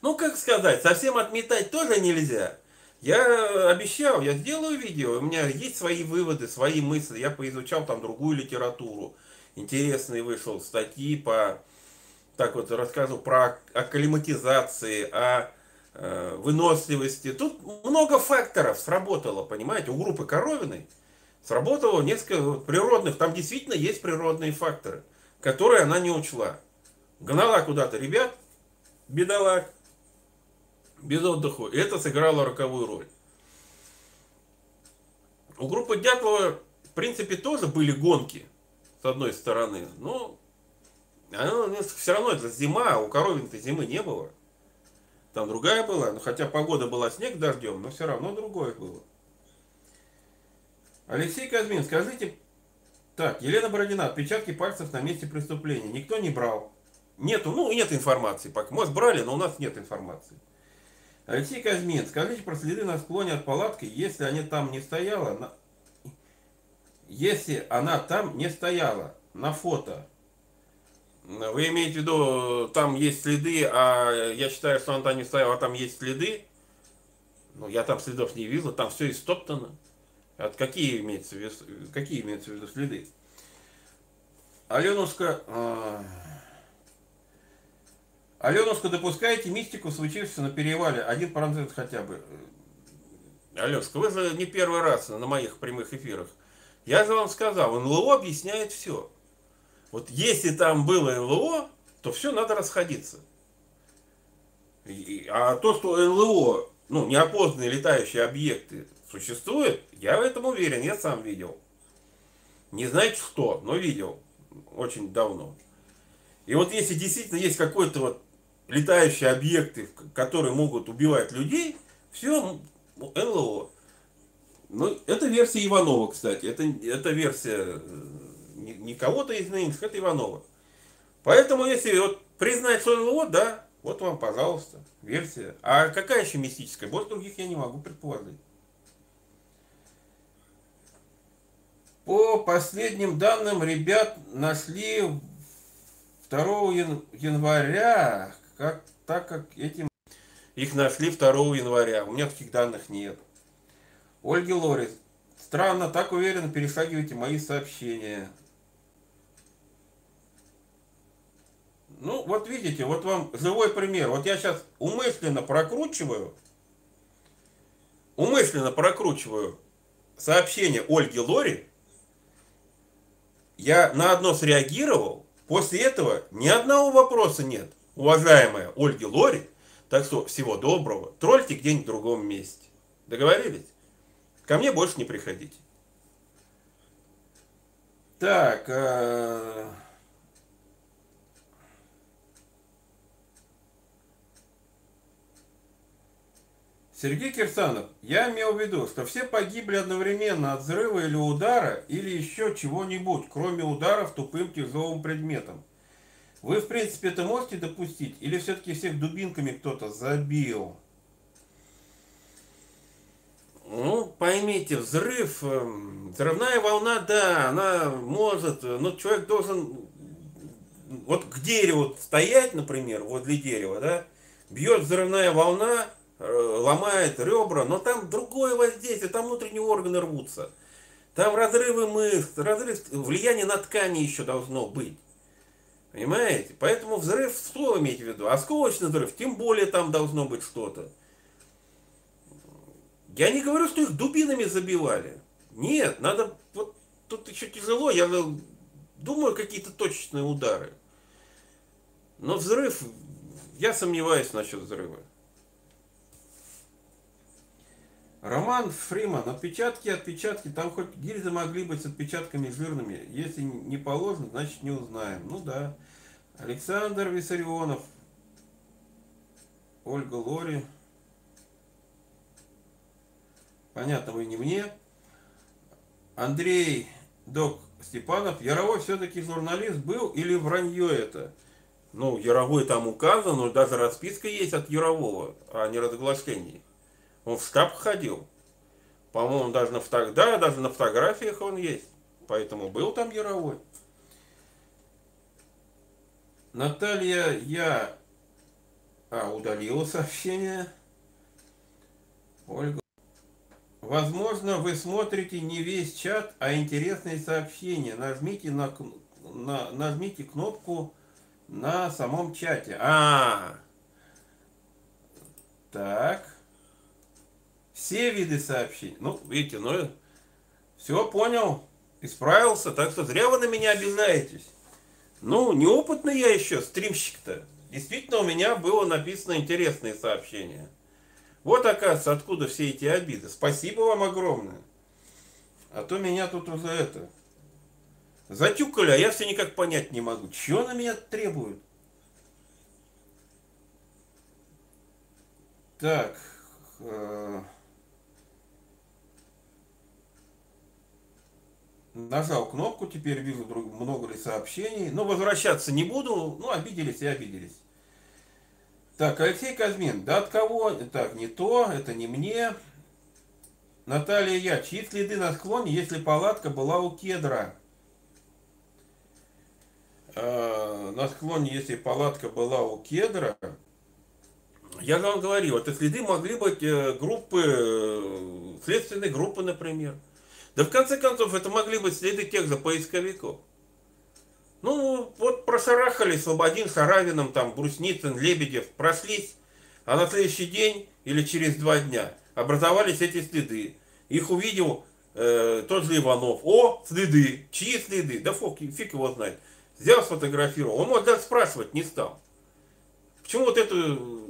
Ну, как сказать, совсем отметать тоже нельзя. Я обещал, я сделаю видео, у меня есть свои выводы, свои мысли, я поизучал там другую литературу интересные вышел статьи по, так вот рассказывал про акклиматизации, о выносливости. Тут много факторов сработало, понимаете, у группы Коровиной сработало несколько природных, там действительно есть природные факторы, которые она не учла. Гнала куда-то ребят, бедолаг, без отдыха, и это сыграло роковую роль. У группы Дятлова, в принципе, тоже были гонки с одной стороны. Но оно, все равно это зима, а у коровин-то зимы не было. Там другая была, но хотя погода была снег дождем, но все равно другое было. Алексей Казмин, скажите, так, Елена Бородина, отпечатки пальцев на месте преступления. Никто не брал. Нету, ну нет информации пока. Может брали, но у нас нет информации. Алексей Казмин, скажите про следы на склоне от палатки, если они там не стояла, если она там не стояла на фото, вы имеете в виду, там есть следы, а я считаю, что она не а там есть следы? Ну, я там следов не видел, там все истоптано. От какие имеются, какие имеются в виду следы? Аленушка... А... Аленушка, допускаете мистику, случившуюся на перевале? Один процент хотя бы. Аленушка, вы же не первый раз на моих прямых эфирах я же вам сказал, НЛО объясняет все. Вот если там было НЛО, то все надо расходиться. А то, что НЛО, ну, неопознанные летающие объекты существуют, я в этом уверен, я сам видел. Не знаете что, но видел очень давно. И вот если действительно есть какой-то вот летающие объекты, которые могут убивать людей, все НЛО. Ну, это версия Иванова, кстати. Это, это версия э, не, кого-то из нынешних, это Иванова. Поэтому, если вот признать, НЛО, да, вот вам, пожалуйста, версия. А какая еще мистическая? Больше других я не могу предположить. По последним данным, ребят нашли 2 января, как, так как этим их нашли 2 января. У меня таких данных нет. Ольги Лорис. Странно, так уверенно перешагиваете мои сообщения. Ну, вот видите, вот вам живой пример. Вот я сейчас умышленно прокручиваю, умышленно прокручиваю сообщение Ольги Лори. Я на одно среагировал, после этого ни одного вопроса нет. Уважаемая Ольги Лори, так что всего доброго. Тролльте где-нибудь в другом месте. Договорились? Ко мне больше не приходите. Так. Э Сергей Кирсанов, я имел в виду, что все погибли одновременно от взрыва или удара, или еще чего-нибудь, кроме ударов тупым тяжелым предметом. Вы, в принципе, это можете допустить? Или все-таки всех дубинками кто-то забил? Ну, поймите, взрыв, эм, взрывная волна, да, она может, но человек должен вот к дереву стоять, например, возле дерева, да, бьет взрывная волна, Э, ломает ребра, но там другое воздействие, там внутренние органы рвутся. Там разрывы мышц, разрыв, влияние на ткани еще должно быть. Понимаете? Поэтому взрыв, что иметь в виду? Осколочный взрыв, тем более там должно быть что-то. Я не говорю, что их дубинами забивали. Нет, надо, вот тут еще тяжело, я думаю, какие-то точечные удары. Но взрыв, я сомневаюсь насчет взрыва. Роман Фриман. Отпечатки, отпечатки. Там хоть гильзы могли быть с отпечатками жирными. Если не положено, значит не узнаем. Ну да. Александр Виссарионов. Ольга Лори. Понятно, вы не мне. Андрей Док Степанов. Яровой все-таки журналист был или вранье это? Ну, Яровой там указан, но даже расписка есть от Ярового, а не разглашение. Он в штаб ходил. По-моему, даже на, фото... да, даже на фотографиях он есть. Поэтому был там Яровой. Наталья, я а, удалила сообщение. Ольга. Возможно, вы смотрите не весь чат, а интересные сообщения. Нажмите, на, на, нажмите кнопку на самом чате. А, -а, -а. так. Все виды сообщений. Ну, видите, ну, все понял, исправился, так что зря вы на меня обижаетесь. Ну, неопытный я еще, стримщик-то. Действительно, у меня было написано интересные сообщения. Вот, оказывается, откуда все эти обиды. Спасибо вам огромное. А то меня тут уже это... Затюкали, а я все никак понять не могу. Чего на меня требуют? Так... Э Нажал кнопку, теперь вижу много ли сообщений. Но возвращаться не буду. Ну, обиделись и обиделись. Так, Алексей Казмин. Да от кого? Так, не то, это не мне. Наталья Я. Чьи следы на склоне, если палатка была у кедра? Э, на склоне, если палатка была у кедра, я же вам говорил, это следы могли быть э, группы, э, следственной группы, например. Да в конце концов, это могли быть следы тех же поисковиков. Ну, вот прошарахали Слободин, Шаравином, там, Брусницын, Лебедев, прошлись, а на следующий день или через два дня образовались эти следы. Их увидел э, тот же Иванов. О, следы. Чьи следы? Да фиг, фиг его знает. Взял, сфотографировал. Он, может, даже спрашивать не стал. Почему вот эту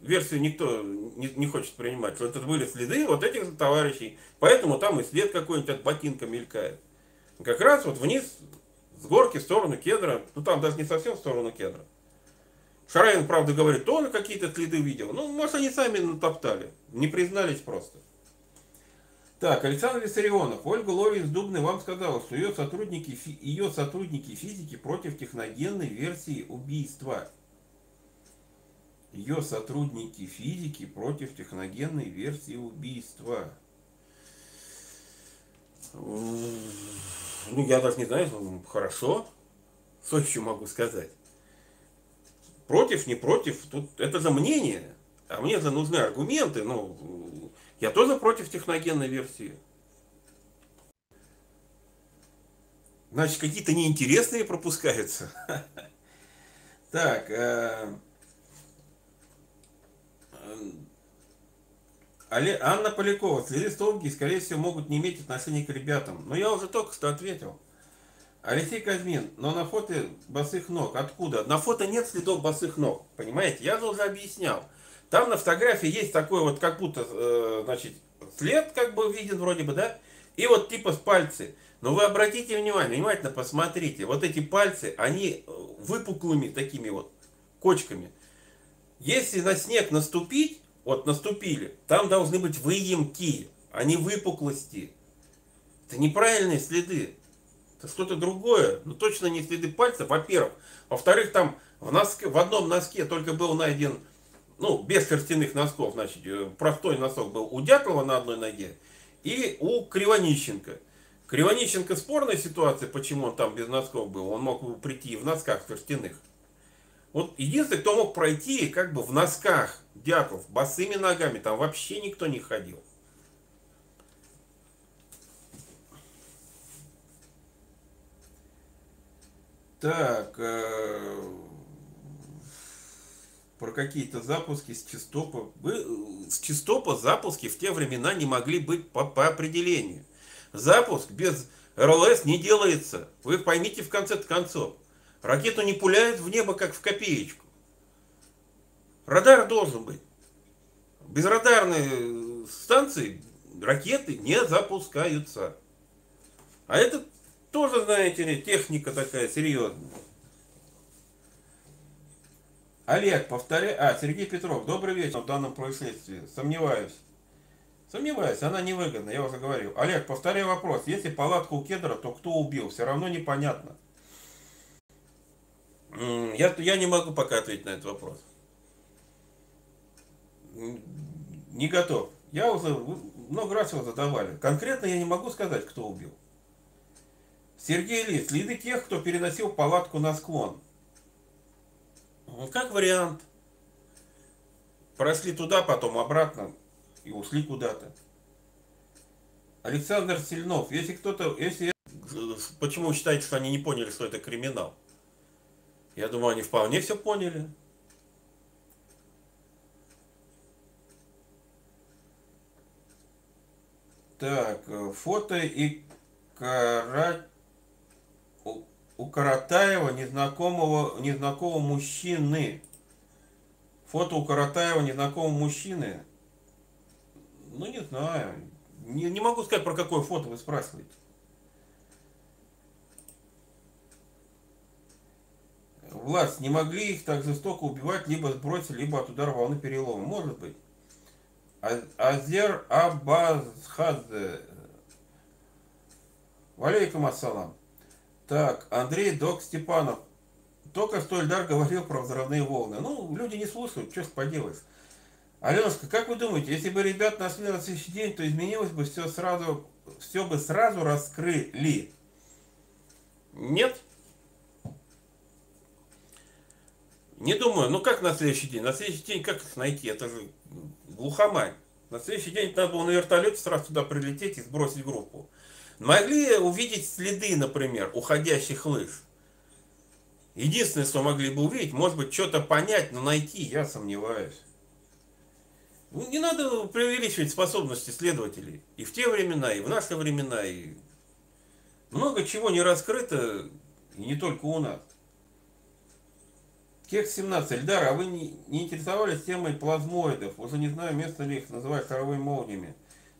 версию никто не, не хочет принимать, что это были следы вот этих товарищей. Поэтому там и след какой-нибудь от ботинка мелькает. Как раз вот вниз С горки в сторону кедра, ну там даже не совсем в сторону кедра. Шарайн, правда, говорит, тоже какие-то следы видел. Ну, может, они сами натоптали. Не признались просто. Так, Александр Виссарионов. Ольга Ловин из Дубны вам сказала, что ее сотрудники, ее сотрудники физики против техногенной версии убийства. Ее сотрудники физики против техногенной версии убийства. Ну, я даже не знаю, ну, хорошо. Что еще могу сказать? Против, не против, тут это же мнение. А мне же нужны аргументы. Ну, я тоже против техногенной версии. Значит, какие-то неинтересные пропускаются. Так. Э, Анна Полякова. Следы столбики, скорее всего, могут не иметь отношения к ребятам. Но я уже только что ответил. Алексей Казьмин, но на фото босых ног. Откуда? На фото нет следов босых ног. Понимаете? Я же уже объяснял. Там на фотографии есть такой вот, как будто, э, значит, след как бы виден вроде бы, да? И вот типа с пальцы. Но вы обратите внимание, внимательно посмотрите. Вот эти пальцы, они э, выпуклыми такими вот кочками. Если на снег наступить, вот наступили, там должны быть выемки, а не выпуклости. Это неправильные следы. Это что-то другое. Ну точно не следы пальцев, во-первых. Во-вторых, там в, носке, в одном носке только был найден, ну, без шерстяных носков, значит, э, простой носок был у Дятлова на одной ноге и у Кривонищенко. Кривонищенко спорная ситуация, почему он там без носков был. Он мог прийти в носках шерстяных. Вот единственный, кто мог пройти как бы в носках Дятлов, босыми ногами, там вообще никто не ходил. Так, э, про какие-то запуски с чистопа. Вы, с чистопа запуски в те времена не могли быть по, по определению. Запуск без РЛС не делается. Вы поймите в конце концов. Ракету не пуляют в небо, как в копеечку. Радар должен быть. Без радарной станции ракеты не запускаются. А это тоже, знаете ли, техника такая серьезная. Олег, повторяй. А, Сергей Петров, добрый вечер в данном происшествии. Сомневаюсь. Сомневаюсь, она невыгодна, я уже говорил. Олег, повторяй вопрос. Если палатка у кедра, то кто убил? Все равно непонятно. Я, я не могу пока ответить на этот вопрос. Не готов. Я уже много раз его задавали. Конкретно я не могу сказать, кто убил. Сергей Ли, следы тех, кто переносил палатку на склон. Как вариант. Прошли туда, потом обратно и ушли куда-то. Александр Сильнов, если кто-то, если... Почему вы считаете, что они не поняли, что это криминал? Я думаю, они вполне все поняли. Так, э, фото и карать у Каратаева незнакомого, незнакомого мужчины. Фото у Каратаева незнакомого мужчины. Ну, не знаю. Не, не могу сказать, про какое фото вы спрашиваете. Власть, не могли их так жестоко убивать, либо сбросили, либо от удара волны перелома. Может быть. А, Азер Абазхадзе. Валейкум ассалам. Так, Андрей Док Степанов. Только что Эльдар говорил про взрывные волны. Ну, люди не слушают, что поделаешь. Аленушка, как вы думаете, если бы ребят нашли на следующий день, то изменилось бы все сразу, все бы сразу раскрыли? Нет. Не думаю. Ну как на следующий день? На следующий день как их найти? Это же глухомань. На следующий день надо было на вертолете сразу туда прилететь и сбросить группу. Могли увидеть следы, например, уходящих лыж. Единственное, что могли бы увидеть, может быть, что-то понять, но найти, я сомневаюсь. Ну, не надо преувеличивать способности следователей. И в те времена, и в наши времена, и много чего не раскрыто, и не только у нас. Кекс 17. Эльдар, а вы не, не интересовались темой плазмоидов? Уже не знаю, место ли их называют шаровыми молниями.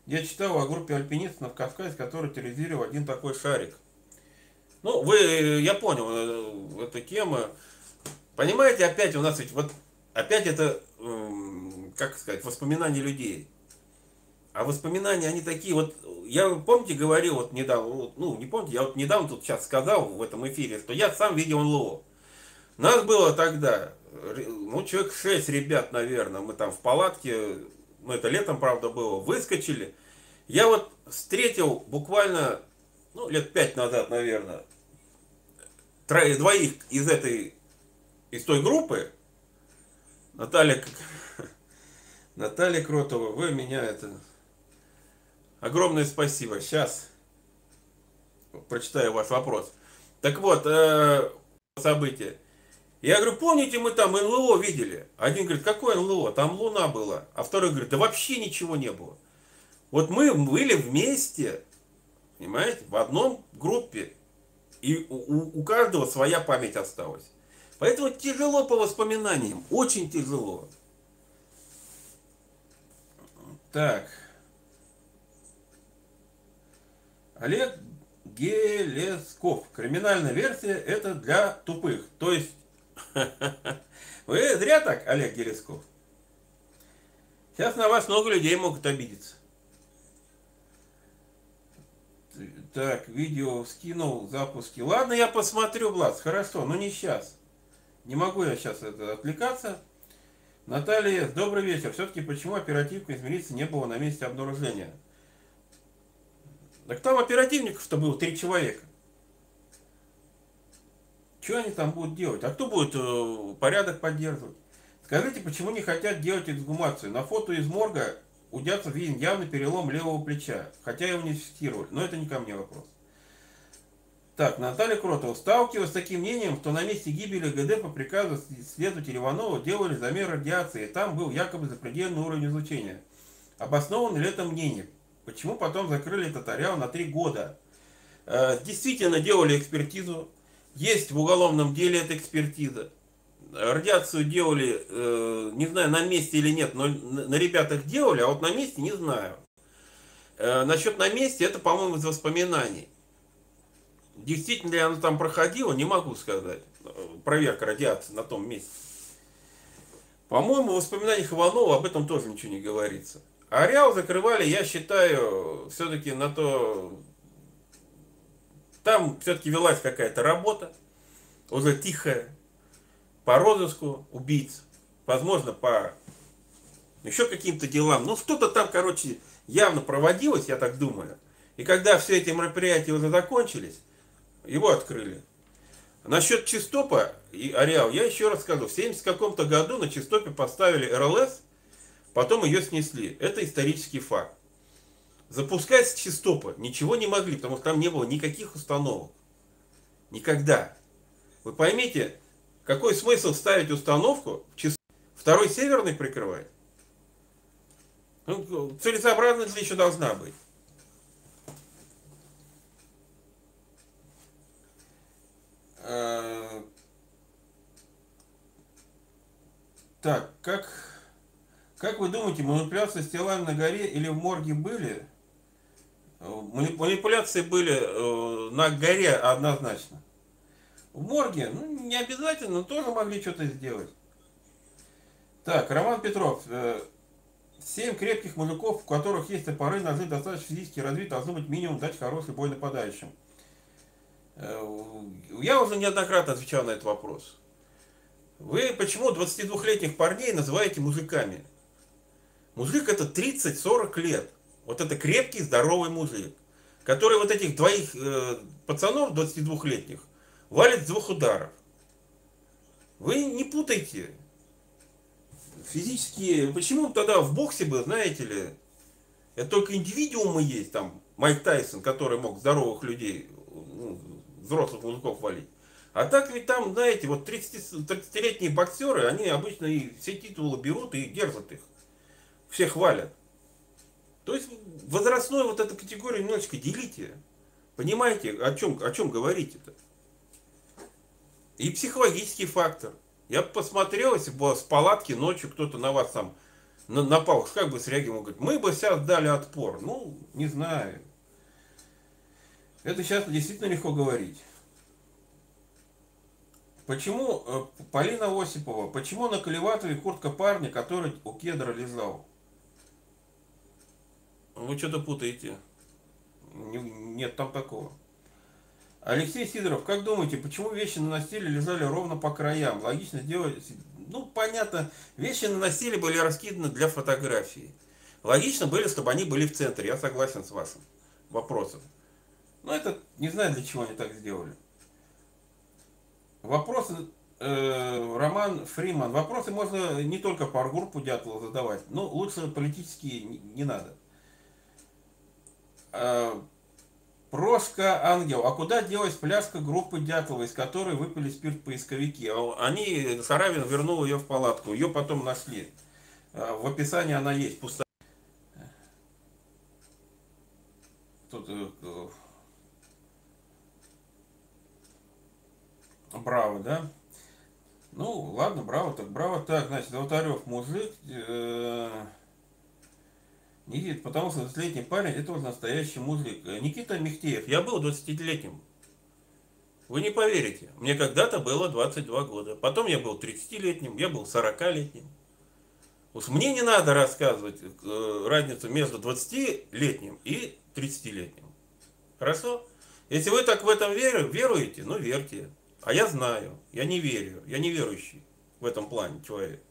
Я читал о группе альпинистов на Кавказе, которые терроризировали один такой шарик. Ну, вы, я понял, э, эта тема. Понимаете, опять у нас ведь, вот, опять это, эм, как сказать, воспоминания людей. А воспоминания, они такие, вот, я, помните, говорил вот недавно, ну, не помните, я вот недавно тут сейчас сказал в этом эфире, что я сам видел НЛО. Нас было тогда, ну, человек 6 ребят, наверное, мы там в палатке, ну, это летом, правда, было, выскочили. Я вот встретил буквально, ну, лет 5 назад, наверное, троих, двоих из этой, из той группы, Наталья, Наталья Кротова, вы меня это, огромное спасибо, сейчас прочитаю ваш вопрос. Так вот, э, событие. Я говорю, помните, мы там НЛО видели? Один говорит, какое НЛО? Там Луна была. А второй говорит, да вообще ничего не было. Вот мы были вместе, понимаете, в одном группе. И у, у каждого своя память осталась. Поэтому тяжело по воспоминаниям. Очень тяжело. Так. Олег Гелесков. Криминальная версия это для тупых. То есть Вы зря так, Олег Гересков. Сейчас на вас много людей могут обидеться. Так, видео скинул, запуски. Ладно, я посмотрю, Влад, хорошо, но не сейчас. Не могу я сейчас это отвлекаться. Наталья, добрый вечер. Все-таки почему оперативка из милиции не было на месте обнаружения? Так там оперативников-то было три человека. Что они там будут делать? А кто будет э, порядок поддерживать? Скажите, почему не хотят делать эксгумацию? На фото из морга у Дяцев виден явный перелом левого плеча, хотя его не фиксировали. Но это не ко мне вопрос. Так, Наталья Кротова. Сталкиваясь с таким мнением, что на месте гибели ГД по приказу следователя Иванова делали замер радиации, и там был якобы запредельный уровень излучения. Обосновано ли это мнение? Почему потом закрыли этот ареал на три года? Э, действительно делали экспертизу, есть в уголовном деле эта экспертиза. Радиацию делали, э, не знаю, на месте или нет, но на ребятах делали, а вот на месте не знаю. Э, насчет на месте, это, по-моему, из воспоминаний. Действительно ли оно там проходило, не могу сказать. Проверка радиации на том месте. По-моему, в воспоминаниях Иванова об этом тоже ничего не говорится. Ареал закрывали, я считаю, все-таки на то там все-таки велась какая-то работа, уже тихая, по розыску убийц, возможно, по еще каким-то делам. Ну, что-то там, короче, явно проводилось, я так думаю. И когда все эти мероприятия уже закончились, его открыли. Насчет Чистопа и Ареал, я еще раз скажу, в 70 каком-то году на Чистопе поставили РЛС, потом ее снесли. Это исторический факт. Запускать с чистопа ничего не могли, потому что там не было никаких установок. Никогда. Вы поймите, какой смысл ставить установку в чистопе? Второй северный прикрывает? Ну, целесообразность еще должна быть. А, так, как, как вы думаете, манипуляции с телами на горе или в морге были? Манипуляции были э, на горе однозначно. В морге, ну, не обязательно, но тоже могли что-то сделать. Так, Роман Петров. Э, семь крепких мужиков, у которых есть топоры, ножи, достаточно физически развит, должно быть минимум дать хороший бой нападающим. Э, я уже неоднократно отвечал на этот вопрос. Вы почему 22-летних парней называете мужиками? Мужик это 30-40 лет. Вот это крепкий, здоровый мужик, который вот этих двоих э, пацанов 22-летних валит с двух ударов. Вы не путайте. Физические... Почему тогда в боксе бы, знаете ли, это только индивидуумы есть, там, Майк Тайсон, который мог здоровых людей, ну, взрослых мужиков валить. А так ведь там, знаете, вот 30-летние боксеры, они обычно и все титулы берут и держат их. Всех валят. То есть возрастную вот эту категорию немножечко делите. Понимаете, о чем, о чем говорите-то? И психологический фактор. Я посмотрел, если бы с палатки ночью кто-то на вас там напал, как бы среагировал, говорит, мы бы сейчас дали отпор. Ну, не знаю. Это сейчас действительно легко говорить. Почему, э, Полина Осипова, почему на колеватове куртка парня, который у кедра лежал? Вы что-то путаете. Нет там такого. Алексей Сидоров, как думаете, почему вещи на настиле лежали ровно по краям? Логично сделать... Ну, понятно, вещи на настиле были раскиданы для фотографии. Логично были, чтобы они были в центре. Я согласен с вашим вопросом. Но это не знаю, для чего они так сделали. Вопросы, э, Роман Фриман. Вопросы можно не только по группу Дятлова задавать, но лучше политические не, не надо. Э, Прошка Ангел. А куда делась пляжка группы Дятлова, из которой выпили спирт поисковики? А они, Саравин вернул ее в палатку. Ее потом нашли. Э, в описании она есть, пустая. Тут э, Браво, да? Ну, ладно, браво, так браво. Так, значит, Золотарев мужик. Э, Никита, потому что 20-летний парень, это вот настоящий мужик. Э, Никита Мехтеев, я был 20-летним. Вы не поверите, мне когда-то было 22 года. Потом я был 30-летним, я был 40-летним. Уж мне не надо рассказывать э, разницу между 20-летним и 30-летним. Хорошо? Если вы так в этом веруете, ну верьте. А я знаю, я не верю, я не верующий в этом плане человек.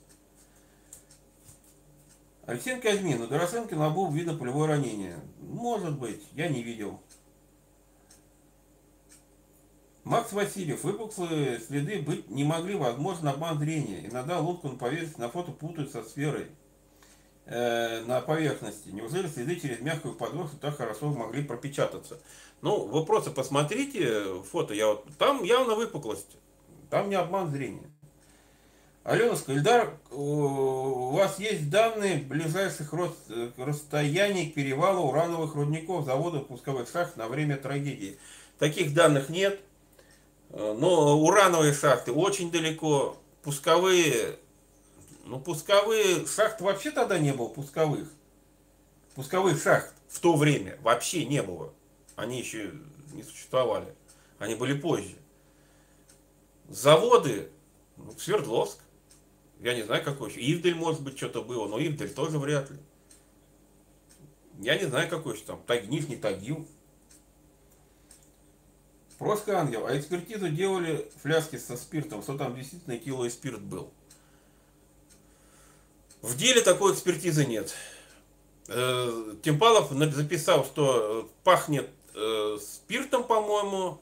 Алексей Казьмин, у Доросенко на лбу видно полевое ранение. Может быть, я не видел. Макс Васильев, выпуклые следы быть не могли, возможно, обман зрения. Иногда лодку на поверхности на фото путают со сферой э, на поверхности. Неужели следы через мягкую подложку так хорошо могли пропечататься? Ну, вы просто посмотрите фото, я вот, там явно выпуклость, там не обман зрения. Алена Скальдар, у вас есть данные ближайших расстояний к урановых рудников заводов пусковых шахт на время трагедии? Таких данных нет, но урановые шахты очень далеко, пусковые, ну пусковые шахты вообще тогда не было пусковых. Пусковых шахт в то время вообще не было. Они еще не существовали. Они были позже. Заводы, ну, Свердловск. Я не знаю, какой еще. Ивдель, может быть, что-то было, но Ивдель тоже вряд ли. Я не знаю, какой еще там. Таг, Нижний Тагил. Просто ангел. А экспертизу делали фляжки со спиртом, что там действительно кило и спирт был. В деле такой экспертизы нет. Э, Тимпалов записал, что пахнет э, спиртом, по-моему.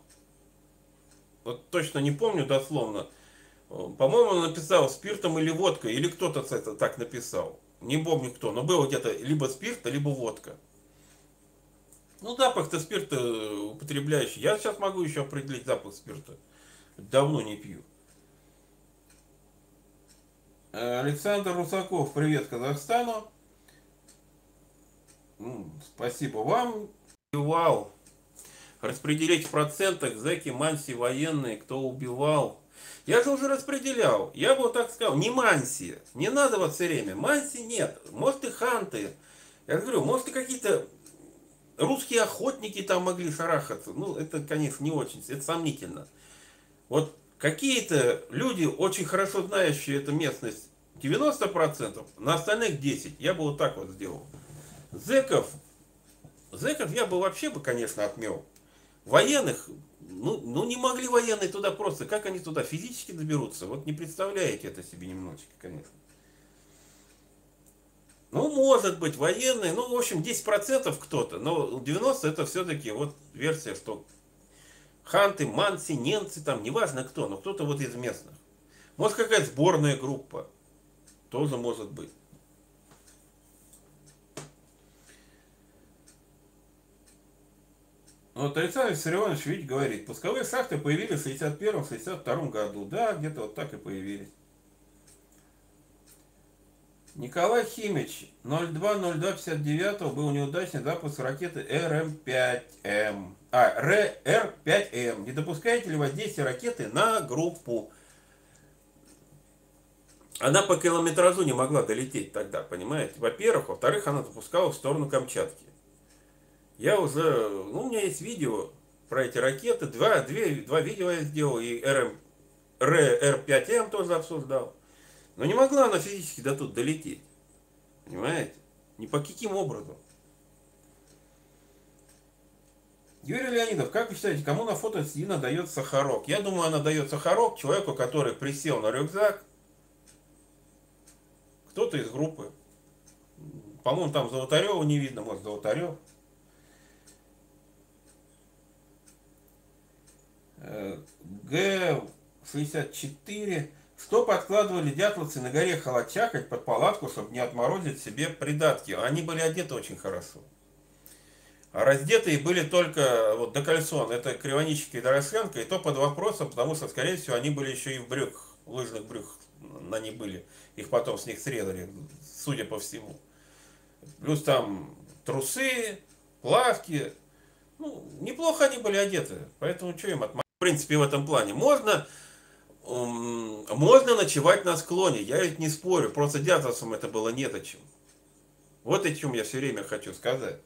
Вот точно не помню дословно. По-моему, он написал спиртом или водкой, или кто-то это так написал. Не помню кто, но было где-то либо спирт, либо водка. Ну, запах-то спирта употребляющий. Я сейчас могу еще определить запах спирта. Давно не пью. Александр Русаков, привет Казахстану. Спасибо вам. Вау распределить в процентах зэки, манси, военные, кто убивал. Я же уже распределял. Я бы вот так сказал, не манси. Не надо вот все время. Манси нет. Может и ханты. Я говорю, может и какие-то русские охотники там могли шарахаться. Ну, это, конечно, не очень. Это сомнительно. Вот какие-то люди, очень хорошо знающие эту местность, 90%, на остальных 10%. Я бы вот так вот сделал. Зеков, зеков я бы вообще бы, конечно, отмел. Военных, ну, ну не могли военные туда просто, как они туда физически доберутся? Вот не представляете это себе немножечко, конечно. Ну, может быть, военные, ну, в общем, 10% кто-то, но 90% это все-таки вот версия, что ханты, манси, немцы, там, неважно кто, но кто-то вот из местных. Может, какая-то сборная группа, тоже может быть. Ну, вот Александр Виссарионович ведь говорит, пусковые шахты появились в 61-62 году. Да, где-то вот так и появились. Николай Химич, 02.02.59 был неудачный запуск ракеты РМ-5М. А, РР-5М. Не допускаете ли воздействия ракеты на группу? Она по километражу не могла долететь тогда, понимаете? Во-первых. Во-вторых, она запускала в сторону Камчатки. Я уже, ну, у меня есть видео про эти ракеты, два, две, два видео я сделал, и РМ р 5 м тоже обсуждал. Но не могла она физически до тут долететь. Понимаете? Ни по каким образом. Юрий Леонидов, как вы считаете, кому на фото Дина дает сахарок? Я думаю, она дает сахарок человеку, который присел на рюкзак. Кто-то из группы. По-моему, там Золотарева не видно, может, Золотарев. Г-64. Что подкладывали дятловцы на горе Холочакать под палатку, чтобы не отморозить себе придатки? Они были одеты очень хорошо. А раздетые были только вот до кольцон, это Кривонички и Доросленко, и то под вопросом, потому что, скорее всего, они были еще и в брюках, лыжных брюках на них были. Их потом с них срезали, судя по всему. Плюс там трусы, плавки. Ну, неплохо они были одеты, поэтому что им отмахивать? Принципе, в этом плане можно, можно ночевать на склоне, я ведь не спорю, просто дятловцам это было нет о чем. Вот о чем я все время хочу сказать.